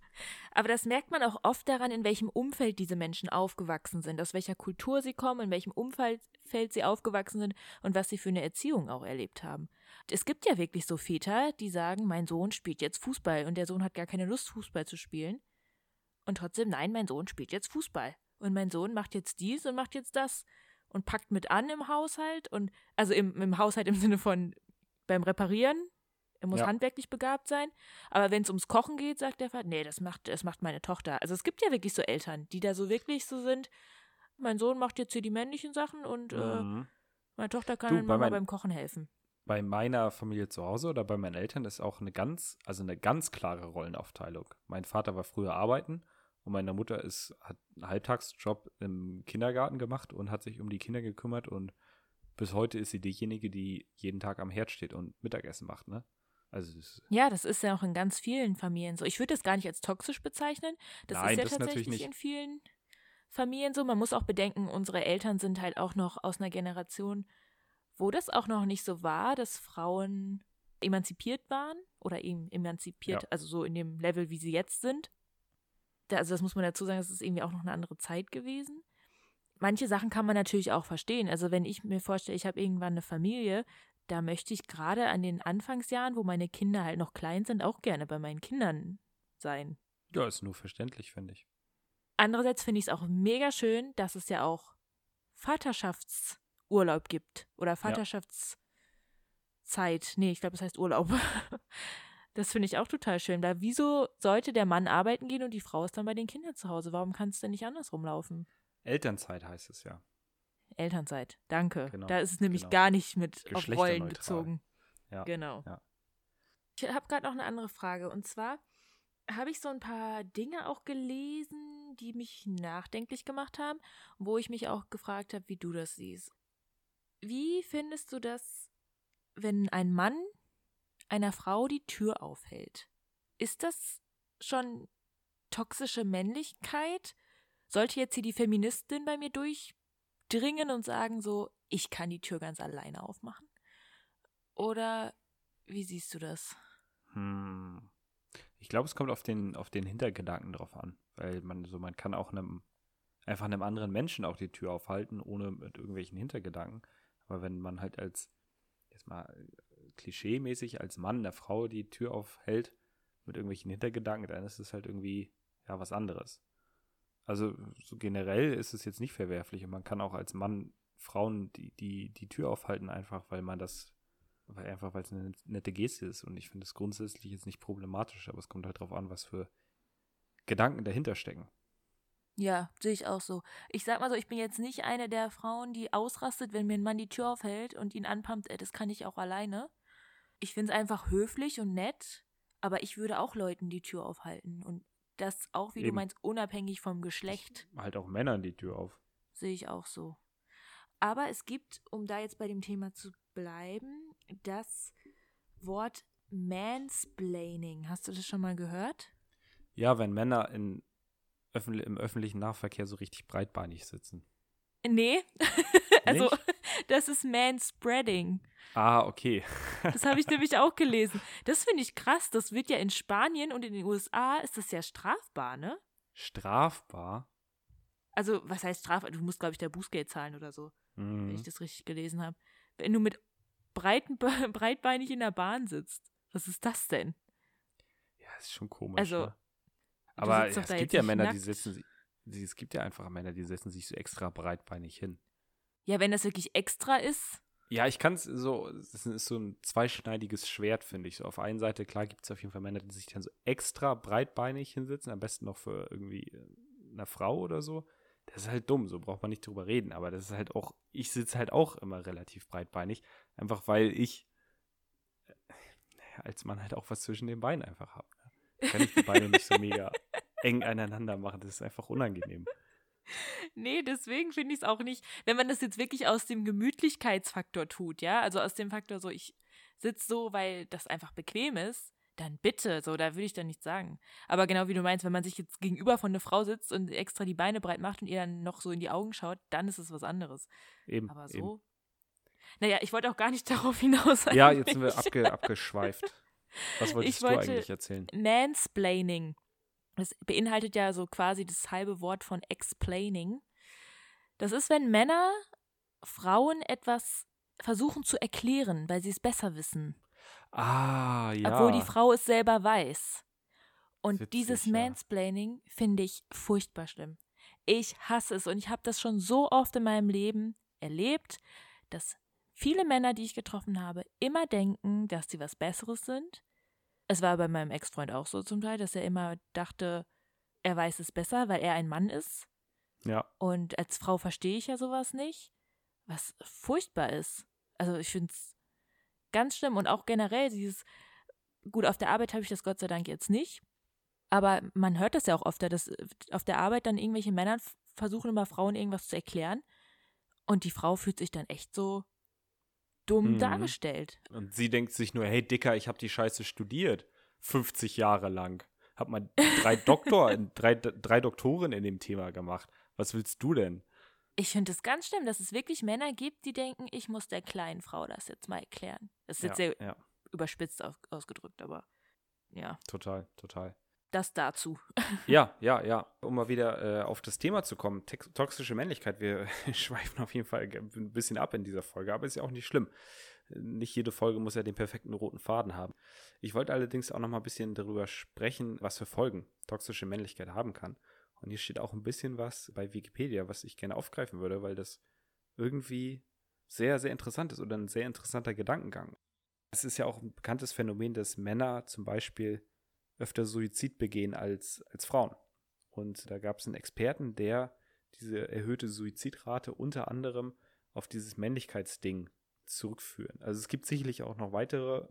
Aber das merkt man auch oft daran, in welchem Umfeld diese Menschen aufgewachsen sind, aus welcher Kultur sie kommen, in welchem Umfeld sie aufgewachsen sind und was sie für eine Erziehung auch erlebt haben. Es gibt ja wirklich so Väter, die sagen, mein Sohn spielt jetzt Fußball und der Sohn hat gar keine Lust, Fußball zu spielen. Und trotzdem, nein, mein Sohn spielt jetzt Fußball. Und mein Sohn macht jetzt dies und macht jetzt das und packt mit an im Haushalt und also im, im Haushalt im Sinne von beim Reparieren er muss ja. handwerklich begabt sein. Aber wenn es ums Kochen geht, sagt der Vater, nee, das macht, das macht meine Tochter. Also es gibt ja wirklich so Eltern, die da so wirklich so sind, mein Sohn macht jetzt hier die männlichen Sachen und äh, mhm. äh, meine Tochter kann du, Mama mein, beim Kochen helfen. Bei meiner Familie zu Hause oder bei meinen Eltern ist auch eine ganz, also eine ganz klare Rollenaufteilung. Mein Vater war früher arbeiten und meine Mutter ist, hat einen Halbtagsjob im Kindergarten gemacht und hat sich um die Kinder gekümmert und bis heute ist sie diejenige, die jeden Tag am Herd steht und Mittagessen macht, ne? Also das ja, das ist ja auch in ganz vielen Familien so. Ich würde das gar nicht als toxisch bezeichnen. Das Nein, ist ja das tatsächlich in vielen Familien so. Man muss auch bedenken, unsere Eltern sind halt auch noch aus einer Generation, wo das auch noch nicht so war, dass Frauen emanzipiert waren oder eben emanzipiert, ja. also so in dem Level, wie sie jetzt sind. also das muss man dazu sagen, das ist irgendwie auch noch eine andere Zeit gewesen. Manche Sachen kann man natürlich auch verstehen. Also wenn ich mir vorstelle, ich habe irgendwann eine Familie, da möchte ich gerade an den Anfangsjahren, wo meine Kinder halt noch klein sind, auch gerne bei meinen Kindern sein. Ja, ist nur verständlich, finde ich. Andererseits finde ich es auch mega schön, dass es ja auch Vaterschaftsurlaub gibt oder Vaterschaftszeit. Ja. Nee, ich glaube, das heißt Urlaub. Das finde ich auch total schön. Da wieso sollte der Mann arbeiten gehen und die Frau ist dann bei den Kindern zu Hause? Warum kann es denn nicht andersrum laufen? Elternzeit heißt es ja. Elternzeit. Danke. Genau, da ist es nämlich genau. gar nicht mit auf Rollen bezogen. Ja, genau. Ja. Ich habe gerade noch eine andere Frage. Und zwar habe ich so ein paar Dinge auch gelesen, die mich nachdenklich gemacht haben, wo ich mich auch gefragt habe, wie du das siehst. Wie findest du das, wenn ein Mann einer Frau die Tür aufhält? Ist das schon toxische Männlichkeit? Sollte jetzt hier die Feministin bei mir durch dringen und sagen so, ich kann die Tür ganz alleine aufmachen? Oder wie siehst du das? Hm. Ich glaube, es kommt auf den, auf den Hintergedanken drauf an. Weil man so, man kann auch einem, einfach einem anderen Menschen auch die Tür aufhalten, ohne mit irgendwelchen Hintergedanken. Aber wenn man halt als, jetzt mal klischee-mäßig, als Mann der Frau die Tür aufhält mit irgendwelchen Hintergedanken, dann ist es halt irgendwie, ja, was anderes. Also so generell ist es jetzt nicht verwerflich und man kann auch als Mann Frauen die, die, die Tür aufhalten, einfach weil man das, weil einfach weil es eine nette Geste ist. Und ich finde es grundsätzlich jetzt nicht problematisch, aber es kommt halt darauf an, was für Gedanken dahinter stecken. Ja, sehe ich auch so. Ich sag mal so, ich bin jetzt nicht eine der Frauen, die ausrastet, wenn mir ein Mann die Tür aufhält und ihn anpumpt, das kann ich auch alleine. Ich finde es einfach höflich und nett, aber ich würde auch Leuten die Tür aufhalten. Und das auch, wie Eben. du meinst, unabhängig vom Geschlecht. Halt auch Männern die Tür auf. Sehe ich auch so. Aber es gibt, um da jetzt bei dem Thema zu bleiben, das Wort Mansplaining. Hast du das schon mal gehört? Ja, wenn Männer in öffentlich, im öffentlichen Nahverkehr so richtig breitbeinig sitzen. Nee, also das ist Manspreading. Ah, okay. das habe ich nämlich auch gelesen. Das finde ich krass. Das wird ja in Spanien und in den USA ist das ja strafbar, ne? Strafbar? Also, was heißt strafbar? Du musst, glaube ich, der Bußgeld zahlen oder so, mhm. wenn ich das richtig gelesen habe. Wenn du mit breiten, breitbeinig in der Bahn sitzt. Was ist das denn? Ja, ist schon komisch. Also, ne? Aber es gibt ja Männer, nackt. die setzen sich, es gibt ja einfach Männer, die setzen sich so extra breitbeinig hin. Ja, wenn das wirklich extra ist. Ja, ich kann es so, das ist so ein zweischneidiges Schwert, finde ich. So auf einen Seite, klar, gibt es auf jeden Fall Männer, die sich dann so extra breitbeinig hinsetzen, am besten noch für irgendwie äh, eine Frau oder so. Das ist halt dumm, so braucht man nicht drüber reden. Aber das ist halt auch, ich sitze halt auch immer relativ breitbeinig, einfach weil ich äh, als Mann halt auch was zwischen den Beinen einfach habe. Ne? Kann ich die Beine nicht so mega eng aneinander machen. Das ist einfach unangenehm. Nee, deswegen finde ich es auch nicht, wenn man das jetzt wirklich aus dem Gemütlichkeitsfaktor tut, ja, also aus dem Faktor so, ich sitze so, weil das einfach bequem ist, dann bitte, so, da würde ich dann nichts sagen. Aber genau wie du meinst, wenn man sich jetzt gegenüber von einer Frau sitzt und extra die Beine breit macht und ihr dann noch so in die Augen schaut, dann ist es was anderes. Eben. Aber so. Eben. Naja, ich wollte auch gar nicht darauf hinaus. Ja, jetzt sind wir abge abgeschweift. Was wolltest ich du wollte eigentlich erzählen? Mansplaining. Das beinhaltet ja so quasi das halbe Wort von explaining. Das ist, wenn Männer Frauen etwas versuchen zu erklären, weil sie es besser wissen. Ah, ja. Obwohl die Frau es selber weiß. Und Witzig, dieses Mansplaining finde ich furchtbar schlimm. Ich hasse es und ich habe das schon so oft in meinem Leben erlebt, dass viele Männer, die ich getroffen habe, immer denken, dass sie was Besseres sind es war bei meinem Ex-Freund auch so zum Teil, dass er immer dachte, er weiß es besser, weil er ein Mann ist. Ja. Und als Frau verstehe ich ja sowas nicht, was furchtbar ist. Also ich finde es ganz schlimm und auch generell dieses, gut, auf der Arbeit habe ich das Gott sei Dank jetzt nicht, aber man hört das ja auch oft, dass auf der Arbeit dann irgendwelche Männer versuchen immer Frauen irgendwas zu erklären und die Frau fühlt sich dann echt so dumm mhm. dargestellt. Und sie denkt sich nur, hey Dicker, ich habe die Scheiße studiert. 50 Jahre lang. Hab mal drei Doktor, drei, drei Doktoren in dem Thema gemacht. Was willst du denn? Ich finde es ganz schlimm, dass es wirklich Männer gibt, die denken, ich muss der kleinen Frau das jetzt mal erklären. Das ist jetzt ja, sehr ja. überspitzt ausgedrückt, aber ja. Total, total das dazu. Ja, ja, ja. Um mal wieder äh, auf das Thema zu kommen, toxische Männlichkeit. Wir schweifen auf jeden Fall ein bisschen ab in dieser Folge, aber ist ja auch nicht schlimm. Nicht jede Folge muss ja den perfekten roten Faden haben. Ich wollte allerdings auch noch mal ein bisschen darüber sprechen, was für Folgen toxische Männlichkeit haben kann. Und hier steht auch ein bisschen was bei Wikipedia, was ich gerne aufgreifen würde, weil das irgendwie sehr, sehr interessant ist oder ein sehr interessanter Gedankengang. Es ist ja auch ein bekanntes Phänomen, dass Männer zum Beispiel öfter Suizid begehen als, als Frauen. Und da gab es einen Experten, der diese erhöhte Suizidrate unter anderem auf dieses Männlichkeitsding zurückführen. Also es gibt sicherlich auch noch weitere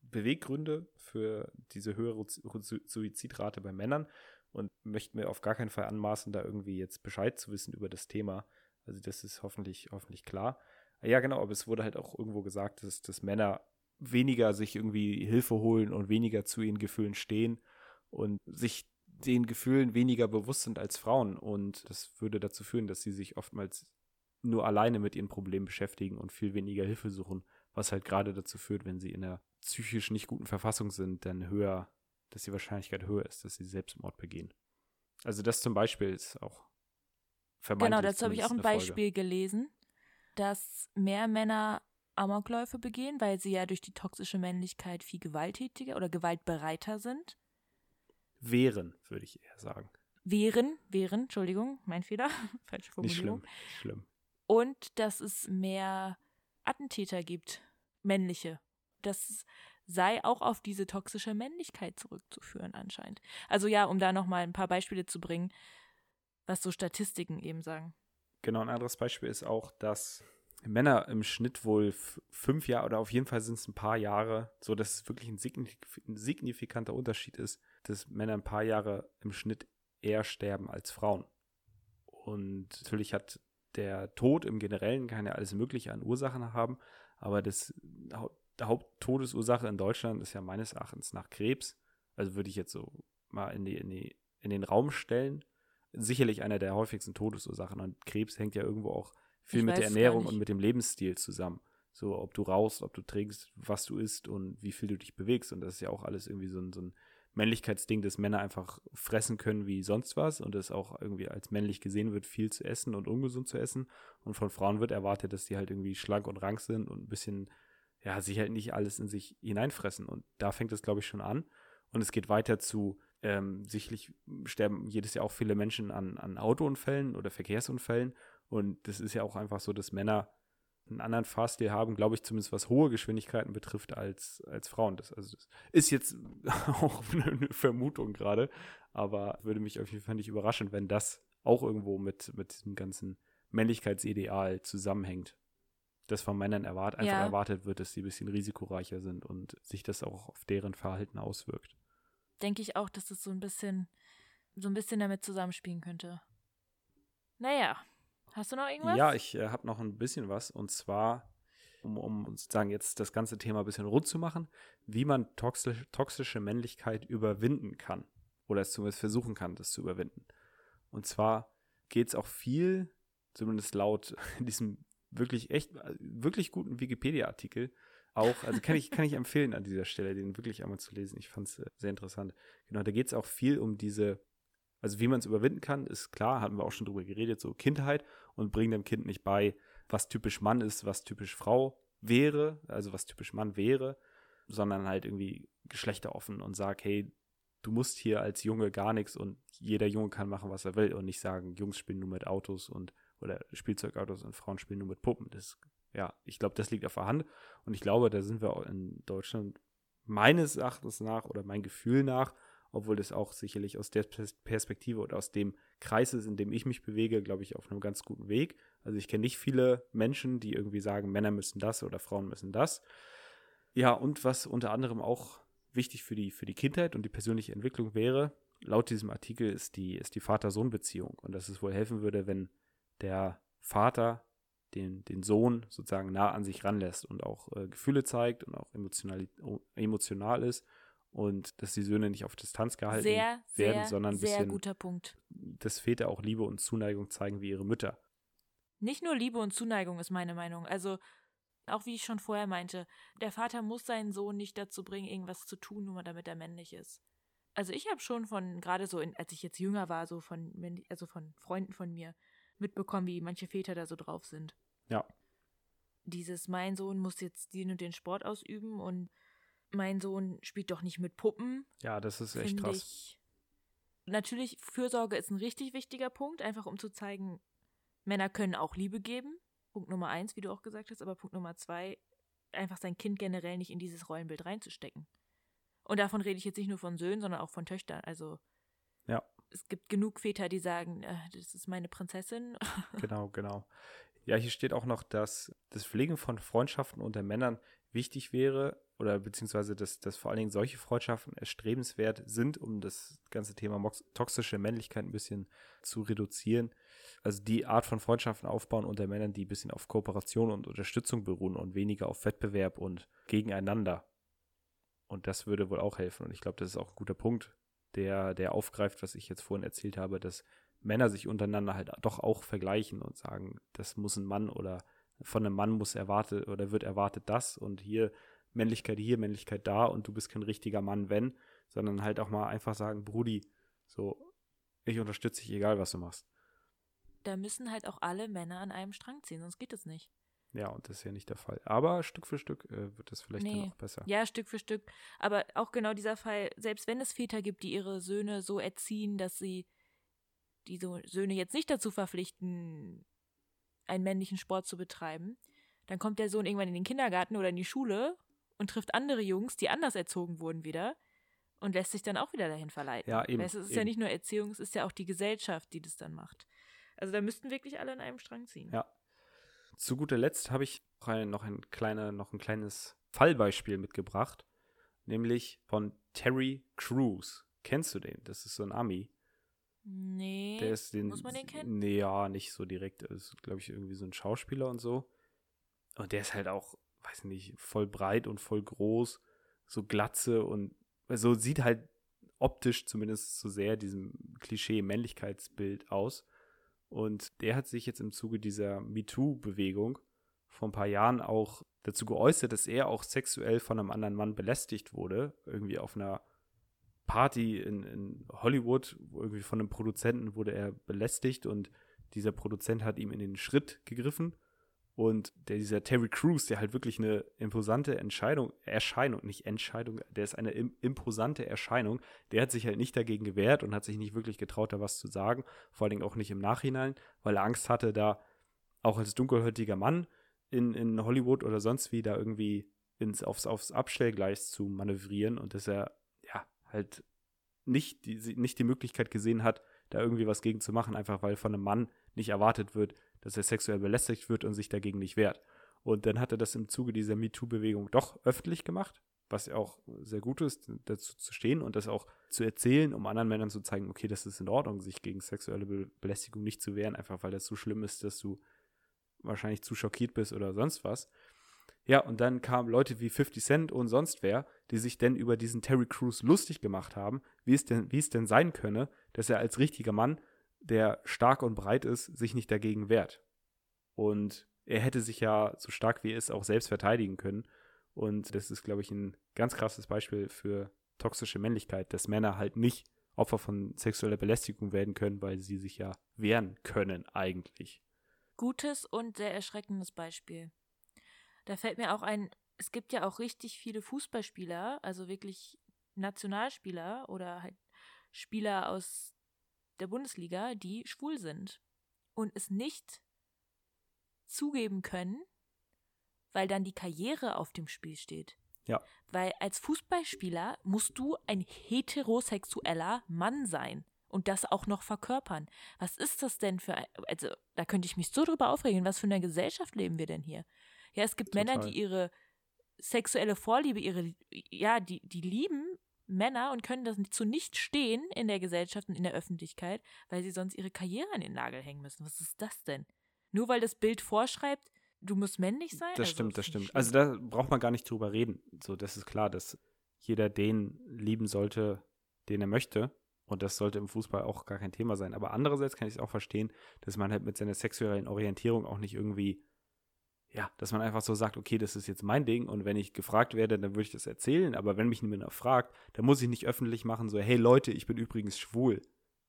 Beweggründe für diese höhere Suizidrate bei Männern und möchten mir auf gar keinen Fall anmaßen, da irgendwie jetzt Bescheid zu wissen über das Thema. Also das ist hoffentlich, hoffentlich klar. Ja, genau, aber es wurde halt auch irgendwo gesagt, dass, dass Männer weniger sich irgendwie Hilfe holen und weniger zu ihren Gefühlen stehen und sich den Gefühlen weniger bewusst sind als Frauen. Und das würde dazu führen, dass sie sich oftmals nur alleine mit ihren Problemen beschäftigen und viel weniger Hilfe suchen, was halt gerade dazu führt, wenn sie in einer psychisch nicht guten Verfassung sind, dann höher, dass die Wahrscheinlichkeit höher ist, dass sie Selbstmord begehen. Also das zum Beispiel ist auch vermeintlich. Genau, dazu habe ich auch ein Beispiel gelesen. dass mehr Männer Amokläufe begehen, weil sie ja durch die toxische Männlichkeit viel gewalttätiger oder gewaltbereiter sind. Wären, würde ich eher sagen. Wären, wären, Entschuldigung, mein Fehler, falsche Formulierung. Nicht schlimm, nicht schlimm. Und dass es mehr Attentäter gibt, männliche. Das sei auch auf diese toxische Männlichkeit zurückzuführen anscheinend. Also ja, um da nochmal ein paar Beispiele zu bringen, was so Statistiken eben sagen. Genau, ein anderes Beispiel ist auch, dass Männer im Schnitt wohl fünf Jahre oder auf jeden Fall sind es ein paar Jahre, so dass es wirklich ein, signif ein signifikanter Unterschied ist, dass Männer ein paar Jahre im Schnitt eher sterben als Frauen. Und natürlich hat der Tod im Generellen kann ja alles Mögliche an Ursachen haben, aber das die Haupttodesursache in Deutschland ist ja meines Erachtens nach Krebs. Also würde ich jetzt so mal in, die, in, die, in den Raum stellen. Sicherlich einer der häufigsten Todesursachen. Und Krebs hängt ja irgendwo auch viel ich mit der Ernährung und mit dem Lebensstil zusammen. So, ob du rauchst, ob du trinkst, was du isst und wie viel du dich bewegst. Und das ist ja auch alles irgendwie so ein, so ein Männlichkeitsding, dass Männer einfach fressen können wie sonst was und es auch irgendwie als männlich gesehen wird, viel zu essen und ungesund zu essen. Und von Frauen wird erwartet, dass die halt irgendwie schlank und rank sind und ein bisschen, ja, sich halt nicht alles in sich hineinfressen. Und da fängt es, glaube ich, schon an. Und es geht weiter zu, ähm, sicherlich sterben jedes Jahr auch viele Menschen an, an Autounfällen oder Verkehrsunfällen. Und das ist ja auch einfach so, dass Männer einen anderen Fahrstil haben, glaube ich, zumindest was hohe Geschwindigkeiten betrifft, als, als Frauen. Das, also das ist jetzt auch eine Vermutung gerade, aber würde mich auf jeden Fall nicht überraschen, wenn das auch irgendwo mit, mit diesem ganzen Männlichkeitsideal zusammenhängt. Dass von Männern erwart einfach ja. erwartet wird, dass sie ein bisschen risikoreicher sind und sich das auch auf deren Verhalten auswirkt. Denke ich auch, dass das so ein bisschen, so ein bisschen damit zusammenspielen könnte. Naja, Hast du noch irgendwas? Ja, ich äh, habe noch ein bisschen was. Und zwar, um, um sozusagen jetzt das ganze Thema ein bisschen rund zu machen, wie man toxisch, toxische Männlichkeit überwinden kann. Oder es zumindest versuchen kann, das zu überwinden. Und zwar geht es auch viel, zumindest laut diesem wirklich echt, wirklich guten Wikipedia-Artikel, auch, also kann ich, kann ich empfehlen an dieser Stelle, den wirklich einmal zu lesen. Ich fand es äh, sehr interessant. Genau, da geht es auch viel um diese also wie man es überwinden kann, ist klar, hatten wir auch schon drüber geredet, so Kindheit und bringen dem Kind nicht bei, was typisch Mann ist, was typisch Frau wäre, also was typisch Mann wäre, sondern halt irgendwie geschlechteroffen und sag, hey, du musst hier als Junge gar nichts und jeder Junge kann machen, was er will und nicht sagen, Jungs spielen nur mit Autos und oder Spielzeugautos und Frauen spielen nur mit Puppen. Das, ja, ich glaube, das liegt auf der Hand und ich glaube, da sind wir in Deutschland meines Erachtens nach oder mein Gefühl nach obwohl das auch sicherlich aus der Perspektive oder aus dem Kreis ist, in dem ich mich bewege, glaube ich, auf einem ganz guten Weg. Also ich kenne nicht viele Menschen, die irgendwie sagen, Männer müssen das oder Frauen müssen das. Ja, und was unter anderem auch wichtig für die, für die Kindheit und die persönliche Entwicklung wäre, laut diesem Artikel ist die, ist die Vater-Sohn-Beziehung. Und dass es wohl helfen würde, wenn der Vater den, den Sohn sozusagen nah an sich ranlässt und auch äh, Gefühle zeigt und auch emotional, emotional ist und dass die Söhne nicht auf Distanz gehalten sehr, werden, sehr, sondern ein sehr bisschen, guter Punkt. dass Väter auch Liebe und Zuneigung zeigen wie ihre Mütter. Nicht nur Liebe und Zuneigung ist meine Meinung. Also auch wie ich schon vorher meinte, der Vater muss seinen Sohn nicht dazu bringen, irgendwas zu tun, nur damit er männlich ist. Also ich habe schon von, gerade so, in, als ich jetzt jünger war, so von, also von Freunden von mir, mitbekommen, wie manche Väter da so drauf sind. Ja. Dieses, mein Sohn muss jetzt den und den Sport ausüben und mein Sohn spielt doch nicht mit Puppen. Ja, das ist echt krass. Ich. Natürlich, Fürsorge ist ein richtig wichtiger Punkt, einfach um zu zeigen, Männer können auch Liebe geben. Punkt Nummer eins, wie du auch gesagt hast, aber Punkt Nummer zwei, einfach sein Kind generell nicht in dieses Rollenbild reinzustecken. Und davon rede ich jetzt nicht nur von Söhnen, sondern auch von Töchtern. Also ja. es gibt genug Väter, die sagen, äh, das ist meine Prinzessin. Genau, genau. Ja, hier steht auch noch, dass das Pflegen von Freundschaften unter Männern wichtig wäre oder beziehungsweise dass, dass vor allen Dingen solche Freundschaften erstrebenswert sind, um das ganze Thema toxische Männlichkeit ein bisschen zu reduzieren. Also die Art von Freundschaften aufbauen unter Männern, die ein bisschen auf Kooperation und Unterstützung beruhen und weniger auf Wettbewerb und gegeneinander. Und das würde wohl auch helfen. Und ich glaube, das ist auch ein guter Punkt, der, der aufgreift, was ich jetzt vorhin erzählt habe, dass Männer sich untereinander halt doch auch vergleichen und sagen, das muss ein Mann oder von einem Mann muss erwartet oder wird erwartet das und hier Männlichkeit hier, Männlichkeit da und du bist kein richtiger Mann, wenn, sondern halt auch mal einfach sagen, Brudi, so, ich unterstütze dich, egal was du machst. Da müssen halt auch alle Männer an einem Strang ziehen, sonst geht es nicht. Ja, und das ist ja nicht der Fall. Aber Stück für Stück äh, wird das vielleicht dann auch besser. Ja, Stück für Stück. Aber auch genau dieser Fall, selbst wenn es Väter gibt, die ihre Söhne so erziehen, dass sie diese Söhne jetzt nicht dazu verpflichten, einen männlichen Sport zu betreiben, dann kommt der Sohn irgendwann in den Kindergarten oder in die Schule und trifft andere Jungs, die anders erzogen wurden wieder und lässt sich dann auch wieder dahin verleiten. Ja, eben. Es ist eben. ja nicht nur Erziehung, es ist ja auch die Gesellschaft, die das dann macht. Also da müssten wirklich alle an einem Strang ziehen. Ja. Zu guter Letzt habe ich noch ein, kleine, noch ein kleines Fallbeispiel mitgebracht, nämlich von Terry Crews. Kennst du den? Das ist so ein Ami. Nee. Der ist den, muss man den kennen? Nee, ja, nicht so direkt. Er ist, glaube ich, irgendwie so ein Schauspieler und so. Und der ist halt auch, weiß nicht, voll breit und voll groß, so glatze und so sieht halt optisch zumindest so sehr diesem Klischee-Männlichkeitsbild aus. Und der hat sich jetzt im Zuge dieser MeToo-Bewegung vor ein paar Jahren auch dazu geäußert, dass er auch sexuell von einem anderen Mann belästigt wurde. Irgendwie auf einer Party in, in Hollywood, irgendwie von einem Produzenten wurde er belästigt und dieser Produzent hat ihm in den Schritt gegriffen. Und der, dieser Terry Crews, der halt wirklich eine imposante Entscheidung, Erscheinung, nicht Entscheidung, der ist eine im, imposante Erscheinung, der hat sich halt nicht dagegen gewehrt und hat sich nicht wirklich getraut, da was zu sagen, vor allen Dingen auch nicht im Nachhinein, weil er Angst hatte, da auch als dunkelhäutiger Mann in, in Hollywood oder sonst wie da irgendwie ins, aufs, aufs Abstellgleis zu manövrieren und dass er ja halt nicht die, nicht die Möglichkeit gesehen hat, da irgendwie was gegen zu machen, einfach weil von einem Mann nicht erwartet wird, dass er sexuell belästigt wird und sich dagegen nicht wehrt. Und dann hat er das im Zuge dieser MeToo-Bewegung doch öffentlich gemacht, was ja auch sehr gut ist, dazu zu stehen und das auch zu erzählen, um anderen Männern zu zeigen, okay, das ist in Ordnung, sich gegen sexuelle Be Belästigung nicht zu wehren, einfach weil das so schlimm ist, dass du wahrscheinlich zu schockiert bist oder sonst was. Ja, und dann kamen Leute wie 50 Cent und sonst wer, die sich denn über diesen Terry Crews lustig gemacht haben, wie es denn, wie es denn sein könne, dass er als richtiger Mann, der stark und breit ist, sich nicht dagegen wehrt. Und er hätte sich ja, so stark wie er ist, auch selbst verteidigen können. Und das ist, glaube ich, ein ganz krasses Beispiel für toxische Männlichkeit, dass Männer halt nicht Opfer von sexueller Belästigung werden können, weil sie sich ja wehren können eigentlich. Gutes und sehr erschreckendes Beispiel. Da fällt mir auch ein, es gibt ja auch richtig viele Fußballspieler, also wirklich Nationalspieler oder halt Spieler aus der Bundesliga, die schwul sind und es nicht zugeben können, weil dann die Karriere auf dem Spiel steht. Ja. Weil als Fußballspieler musst du ein heterosexueller Mann sein und das auch noch verkörpern. Was ist das denn für ein, also da könnte ich mich so drüber aufregen, was für eine Gesellschaft leben wir denn hier? Ja, es gibt Total. Männer, die ihre sexuelle Vorliebe, ihre, ja, die, die lieben Männer und können dazu nicht stehen in der Gesellschaft und in der Öffentlichkeit, weil sie sonst ihre Karriere an den Nagel hängen müssen. Was ist das denn? Nur weil das Bild vorschreibt, du musst männlich sein? Das also, stimmt, das stimmt. Also da braucht man gar nicht drüber reden. So, das ist klar, dass jeder den lieben sollte, den er möchte. Und das sollte im Fußball auch gar kein Thema sein. Aber andererseits kann ich es auch verstehen, dass man halt mit seiner sexuellen Orientierung auch nicht irgendwie, ja, dass man einfach so sagt, okay, das ist jetzt mein Ding und wenn ich gefragt werde, dann würde ich das erzählen. Aber wenn mich niemand fragt, dann muss ich nicht öffentlich machen, so, hey Leute, ich bin übrigens schwul.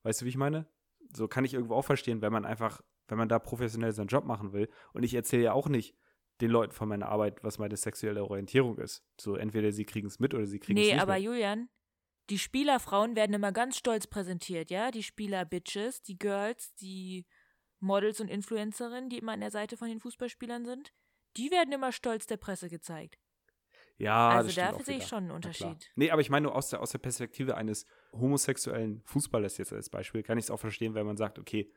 Weißt du, wie ich meine? So kann ich irgendwo auch verstehen, wenn man einfach wenn man da professionell seinen Job machen will. Und ich erzähle ja auch nicht den Leuten von meiner Arbeit, was meine sexuelle Orientierung ist. So entweder sie kriegen es mit oder sie kriegen es nee, nicht aber mit. Julian, die Spielerfrauen werden immer ganz stolz präsentiert, ja? Die Spieler-Bitches, die Girls, die Models und Influencerinnen, die immer an der Seite von den Fußballspielern sind, die werden immer stolz der Presse gezeigt. Ja, also dafür sehe ich schon einen Unterschied. Nee, aber ich meine nur aus der, aus der Perspektive eines homosexuellen Fußballers jetzt als Beispiel, kann ich es auch verstehen, wenn man sagt, okay,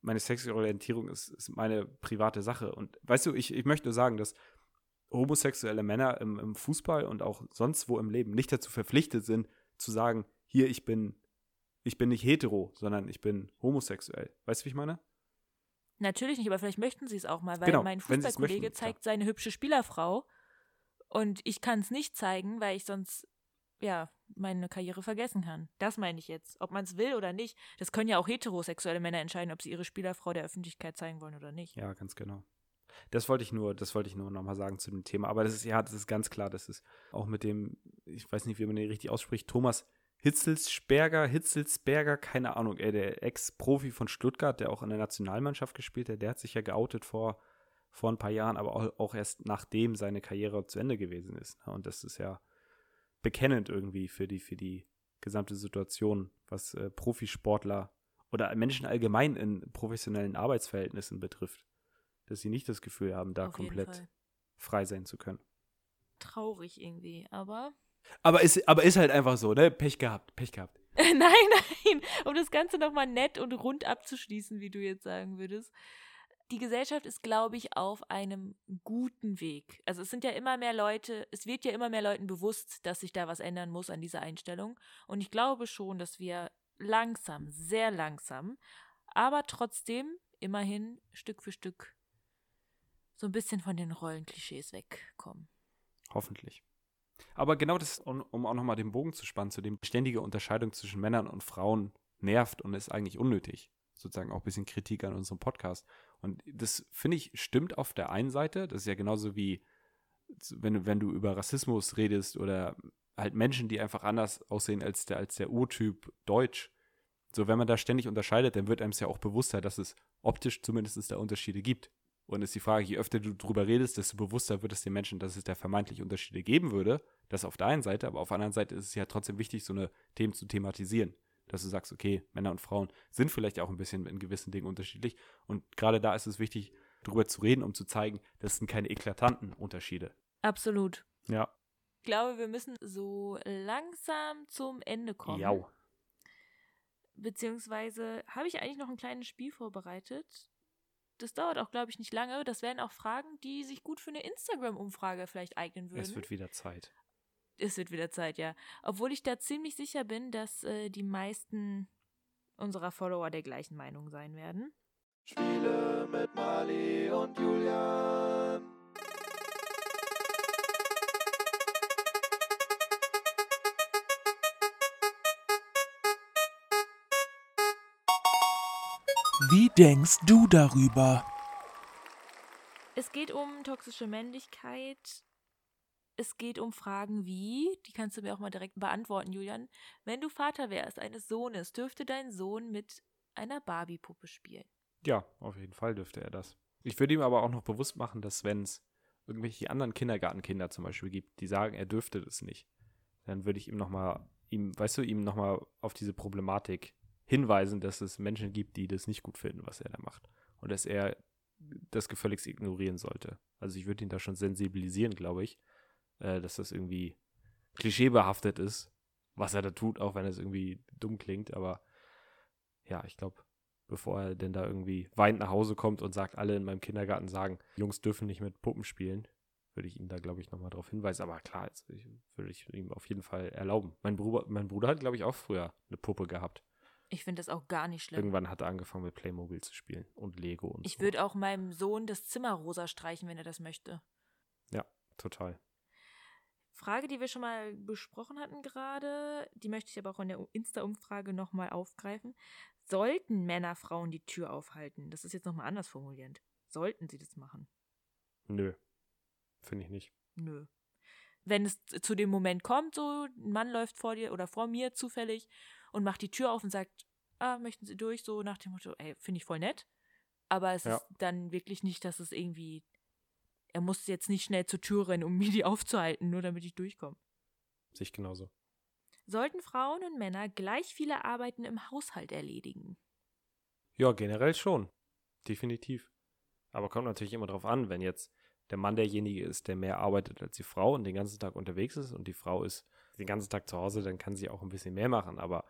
meine sexuelle Orientierung ist, ist meine private Sache. Und weißt du, ich, ich möchte nur sagen, dass homosexuelle Männer im, im Fußball und auch sonst wo im Leben nicht dazu verpflichtet sind, zu sagen, hier, ich bin, ich bin nicht hetero, sondern ich bin homosexuell. Weißt du, wie ich meine? Natürlich nicht, aber vielleicht möchten sie es auch mal, weil Genau, mein Fußballkollege möchten, zeigt seine hübsche Spielerfrau und ich kann es nicht zeigen, weil ich sonst ja meine Karriere vergessen kann. Das meine ich jetzt. Ob man es will oder nicht, das können ja auch heterosexuelle Männer entscheiden, ob sie ihre Spielerfrau der Öffentlichkeit zeigen wollen oder nicht. Ja, ganz genau. Das wollte ich nur, das wollte ich nur nochmal sagen zu dem Thema. Aber das ist, ja, das ist ganz klar, das ist auch mit dem, ich weiß nicht, wie man den richtig ausspricht, Thomas Hitzelsberger, Hitzelsberger, keine Ahnung, ey, der Ex-Profi von Stuttgart, der auch in der Nationalmannschaft gespielt hat, der hat sich ja geoutet vor vor ein paar Jahren, aber auch, auch erst nachdem seine Karriere zu Ende gewesen ist. Ne? Und das ist ja bekennend irgendwie für die, für die gesamte Situation, was äh, Profisportler oder Menschen allgemein in professionellen Arbeitsverhältnissen betrifft. Dass sie nicht das Gefühl haben, da Auf komplett frei sein zu können. Traurig irgendwie, aber. Aber ist, aber ist halt einfach so, ne? Pech gehabt, Pech gehabt. nein, nein, um das Ganze nochmal nett und rund abzuschließen, wie du jetzt sagen würdest. Die Gesellschaft ist, glaube ich, auf einem guten Weg. Also es sind ja immer mehr Leute, es wird ja immer mehr Leuten bewusst, dass sich da was ändern muss an dieser Einstellung. Und ich glaube schon, dass wir langsam, sehr langsam, aber trotzdem immerhin Stück für Stück so ein bisschen von den Rollenklischees wegkommen. Hoffentlich. Aber genau das, um, um auch nochmal den Bogen zu spannen, zu dem ständige Unterscheidung zwischen Männern und Frauen nervt und ist eigentlich unnötig. Sozusagen auch ein bisschen Kritik an unserem Podcast. Und das finde ich stimmt auf der einen Seite. Das ist ja genauso wie, wenn, du- wenn du über Rassismus redest oder halt Menschen, die einfach anders aussehen als der, als der Urtyp Deutsch. So, wenn man da ständig unterscheidet, dann wird einem es ja auch bewusster, dass es optisch zumindest da Unterschiede gibt. Und ist die Frage, je öfter du drüber redest, desto bewusster wird es den Menschen, dass es da vermeintlich Unterschiede geben würde. Das auf der einen Seite, aber auf der anderen Seite ist es ja trotzdem wichtig, so eine Themen zu thematisieren. Dass du sagst, okay, Männer und Frauen sind vielleicht auch ein bisschen in gewissen Dingen unterschiedlich. Und gerade da ist es wichtig, drüber zu reden, um zu zeigen, das sind keine eklatanten Unterschiede. Absolut. Ja. Ich glaube, wir müssen so langsam zum Ende kommen. Jau. Beziehungsweise habe ich eigentlich noch ein kleines Spiel vorbereitet. Das dauert auch, glaube ich, nicht lange. Das wären auch Fragen, die sich gut für eine Instagram-Umfrage vielleicht eignen würden. Es wird wieder Zeit. es wird wieder Zeit, ja. Obwohl ich da ziemlich sicher bin, dass äh, die meisten unserer Follower der gleichen Meinung sein werden. Spiele mit Mali und Julian. Wie denkst du darüber? Es geht um toxische Männlichkeit. Es geht um Fragen wie, die kannst du mir auch mal direkt beantworten, Julian. Wenn du Vater wärst eines Sohnes, dürfte dein Sohn mit einer Barbie-Puppe spielen. Ja, auf jeden Fall dürfte er das. Ich würde ihm aber auch noch bewusst machen, dass wenn es irgendwelche anderen Kindergartenkinder zum Beispiel gibt, die sagen, er dürfte das nicht, dann würde ich ihm nochmal, ihm, weißt du, ihm nochmal auf diese Problematik hinweisen, dass es Menschen gibt, die das nicht gut finden, was er da macht. Und dass er das gefälligst ignorieren sollte. Also ich würde ihn da schon sensibilisieren, glaube ich, äh, dass das irgendwie klischeebehaftet ist, was er da tut, auch wenn es irgendwie dumm klingt. Aber ja, ich glaube, bevor er denn da irgendwie weinend nach Hause kommt und sagt, alle in meinem Kindergarten sagen, Jungs dürfen nicht mit Puppen spielen, würde ich ihn da, glaube ich, nochmal darauf hinweisen. Aber klar, jetzt würde ich ihm auf jeden Fall erlauben. Mein Bruder, mein Bruder hat, glaube ich, auch früher eine Puppe gehabt. Ich finde das auch gar nicht schlimm. Irgendwann hat er angefangen mit Playmobil zu spielen und Lego und Ich so. würde auch meinem Sohn das Zimmer rosa streichen, wenn er das möchte. Total. Frage, die wir schon mal besprochen hatten gerade, die möchte ich aber auch in der Insta-Umfrage nochmal aufgreifen. Sollten Männer Frauen die Tür aufhalten? Das ist jetzt nochmal anders formulierend. Sollten sie das machen? Nö. Finde ich nicht. Nö. Wenn es zu dem Moment kommt, so ein Mann läuft vor dir oder vor mir zufällig und macht die Tür auf und sagt, ah, möchten Sie durch, so nach dem Motto, ey, finde ich voll nett. Aber es Ja. ist dann wirklich nicht, dass es irgendwie, er muss jetzt nicht schnell zur Tür rennen, um mir die aufzuhalten, nur damit ich durchkomme. Sehe ich genauso. Sollten Frauen und Männer gleich viele Arbeiten im Haushalt erledigen? Ja, generell schon. Definitiv. Aber kommt natürlich immer drauf an, wenn jetzt der Mann derjenige ist, der mehr arbeitet als die Frau und den ganzen Tag unterwegs ist und die Frau ist den ganzen Tag zu Hause, dann kann sie auch ein bisschen mehr machen. Aber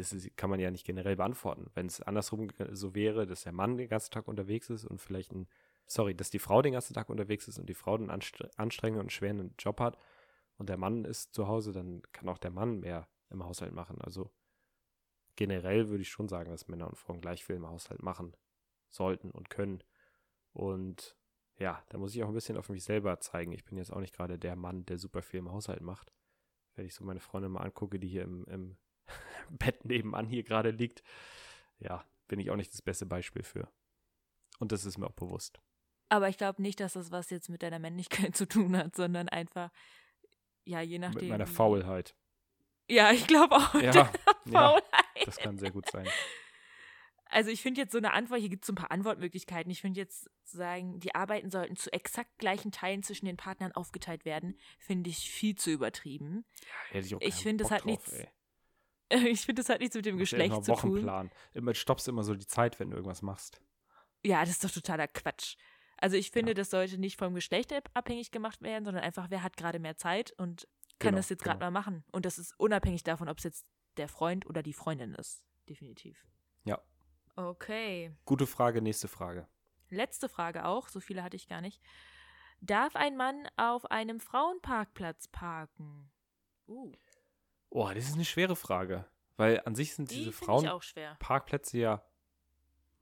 das ist, kann man ja nicht generell beantworten. Wenn es andersrum so wäre, dass der Mann den ganzen Tag unterwegs ist und vielleicht ein, sorry, dass die Frau den ganzen Tag unterwegs ist und die Frau einen anstre anstrengenden und schweren Job hat und der Mann ist zu Hause, dann kann auch der Mann mehr im Haushalt machen. Also generell würde ich schon sagen, dass Männer und Frauen gleich viel im Haushalt machen sollten und können. Und ja, da muss ich auch ein bisschen auf mich selber zeigen. Ich bin jetzt auch nicht gerade der Mann, der super viel im Haushalt macht. Wenn ich so meine Freundin mal angucke, die hier im, im Bett nebenan hier gerade liegt, ja, bin ich auch nicht das beste Beispiel für. Und das ist mir auch bewusst. Aber ich glaube nicht, dass das was jetzt mit deiner Männlichkeit zu tun hat, sondern einfach, ja, je nachdem. Mit meiner Faulheit. Ja, ich glaube auch. mit Ja, deiner ja, Faulheit. das kann sehr gut sein. Also ich finde jetzt so eine Antwort, hier gibt es so ein paar Antwortmöglichkeiten. Ich finde jetzt zu sagen, die Arbeiten sollten zu exakt gleichen Teilen zwischen den Partnern aufgeteilt werden, finde ich viel zu übertrieben. Hätte ich auch Ich finde, Bock hat nichts ey. Ich finde, das hat nichts mit dem Machst ja Geschlecht immer zu tun. Wochenplan. Immer stoppst immer so die Zeit, wenn du irgendwas machst. Ja, das ist doch totaler Quatsch. Also ich finde, das sollte nicht vom Geschlecht ab- abhängig gemacht werden, sondern einfach, wer hat gerade mehr Zeit und kann Genau, das jetzt gerade genau. mal machen. Und das ist unabhängig davon, ob es jetzt der Freund oder die Freundin ist. Definitiv. Ja. Okay. Gute Frage, nächste Frage. Letzte Frage auch, so viele hatte ich gar nicht. Darf ein Mann auf einem Frauenparkplatz parken? Uh, Oh, das ist eine schwere Frage. Weil an sich sind die diese. Frauenparkplätze ja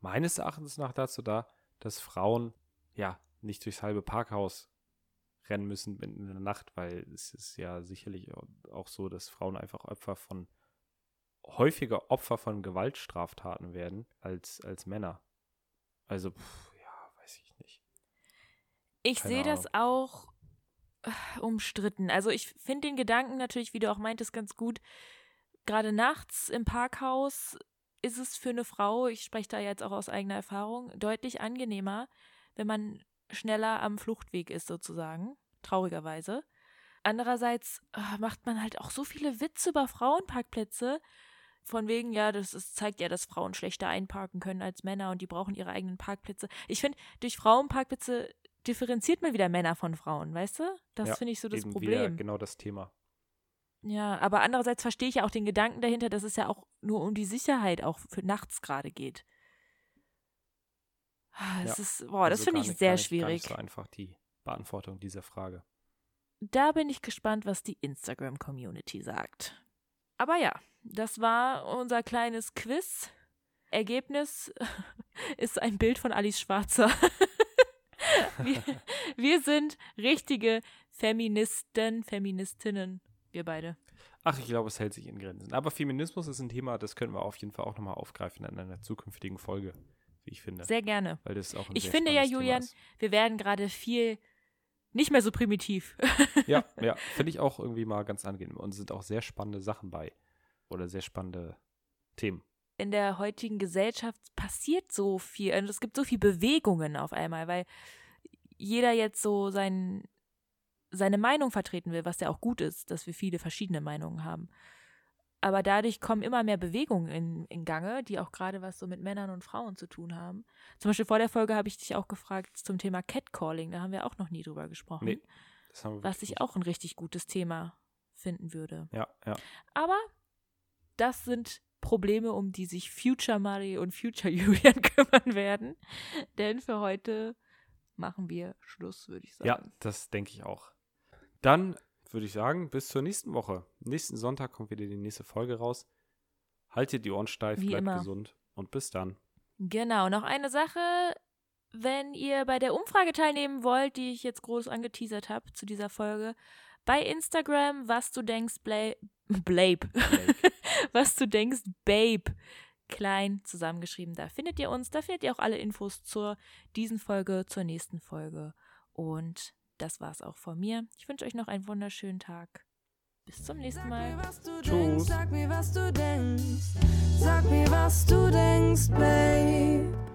meines Erachtens nach dazu da, dass Frauen ja nicht durchs halbe Parkhaus rennen müssen in der Nacht, weil es ist ja sicherlich auch so, dass Frauen einfach Opfer von häufiger Opfer von Gewaltstraftaten werden als, als Männer. Also, pff, ja, weiß ich nicht. Ich sehe das auch umstritten. Also ich finde den Gedanken natürlich, wie du auch meintest, ganz gut. Gerade nachts im Parkhaus ist es für eine Frau, ich spreche da jetzt auch aus eigener Erfahrung, deutlich angenehmer, wenn man schneller am Fluchtweg ist sozusagen, traurigerweise. Andererseits äh, macht man halt auch so viele Witze über Frauenparkplätze. Von wegen, ja, das ist, zeigt ja, dass Frauen schlechter einparken können als Männer und die brauchen ihre eigenen Parkplätze. Ich finde, durch Frauenparkplätze differenziert man wieder Männer von Frauen, weißt du? Das Ja, finde ich so das Problem. genau das Thema. Ja, aber andererseits verstehe ich ja auch den Gedanken dahinter, dass es ja auch nur um die Sicherheit auch für nachts gerade geht. Ah, Das Ja, ist, boah, das Also finde ich nicht- sehr nicht, schwierig. nicht so einfach die Beantwortung dieser Frage. Da bin ich gespannt, was die Instagram-Community sagt. Aber ja, das war unser kleines Quiz. Ergebnis ist ein Bild von Alice Schwarzer. wir, wir sind richtige Feministen, Feministinnen. Wir beide. Ach, ich glaube, es hält sich in Grenzen. Aber Feminismus ist ein Thema, das können wir auf jeden Fall auch nochmal aufgreifen in einer zukünftigen Folge, wie ich finde. Sehr gerne. Weil das auch ein Ich finde ja, Julian, wir werden gerade viel nicht mehr so primitiv. Ja, ja, finde ich auch irgendwie mal ganz angenehm. Und es sind auch sehr spannende Sachen bei. Oder sehr spannende Themen. In der heutigen Gesellschaft passiert so viel. Und es gibt so viele Bewegungen auf einmal, weil jeder jetzt so sein, seine Meinung vertreten will, was ja auch gut ist, dass wir viele verschiedene Meinungen haben. Aber dadurch kommen immer mehr Bewegungen in, in Gange, die auch gerade was so mit Männern und Frauen zu tun haben. Zum Beispiel vor der Folge habe ich dich auch gefragt zum Thema Catcalling. Da haben wir auch noch nie drüber gesprochen. Nee, Das haben wir was ich auch ein richtig gutes Thema finden würde. nicht. Ja, ja. Aber das sind Probleme, um die sich Future Marie und Future Julian kümmern werden. Denn für heute machen wir Schluss, würde ich sagen. Ja, das denke ich auch. Dann würde ich sagen, bis zur nächsten Woche. Nächsten Sonntag kommt wieder die nächste Folge raus. Haltet die Ohren steif, Wie bleibt immer. gesund und bis dann. Genau, noch eine Sache. Wenn ihr bei der Umfrage teilnehmen wollt, die ich jetzt groß angeteasert habe zu dieser Folge, bei Instagram, was du denkst, Bla Blabe. was du denkst, Babe. Klein zusammengeschrieben. Da findet ihr uns. Da findet ihr auch alle Infos zur diesen Folge, zur nächsten Folge. Und das war's auch von mir. Ich wünsche euch noch einen wunderschönen Tag. Bis zum nächsten Mal. was du Tschüss. denkst, sag mir, was du denkst. Sag mir, was du denkst, Babe.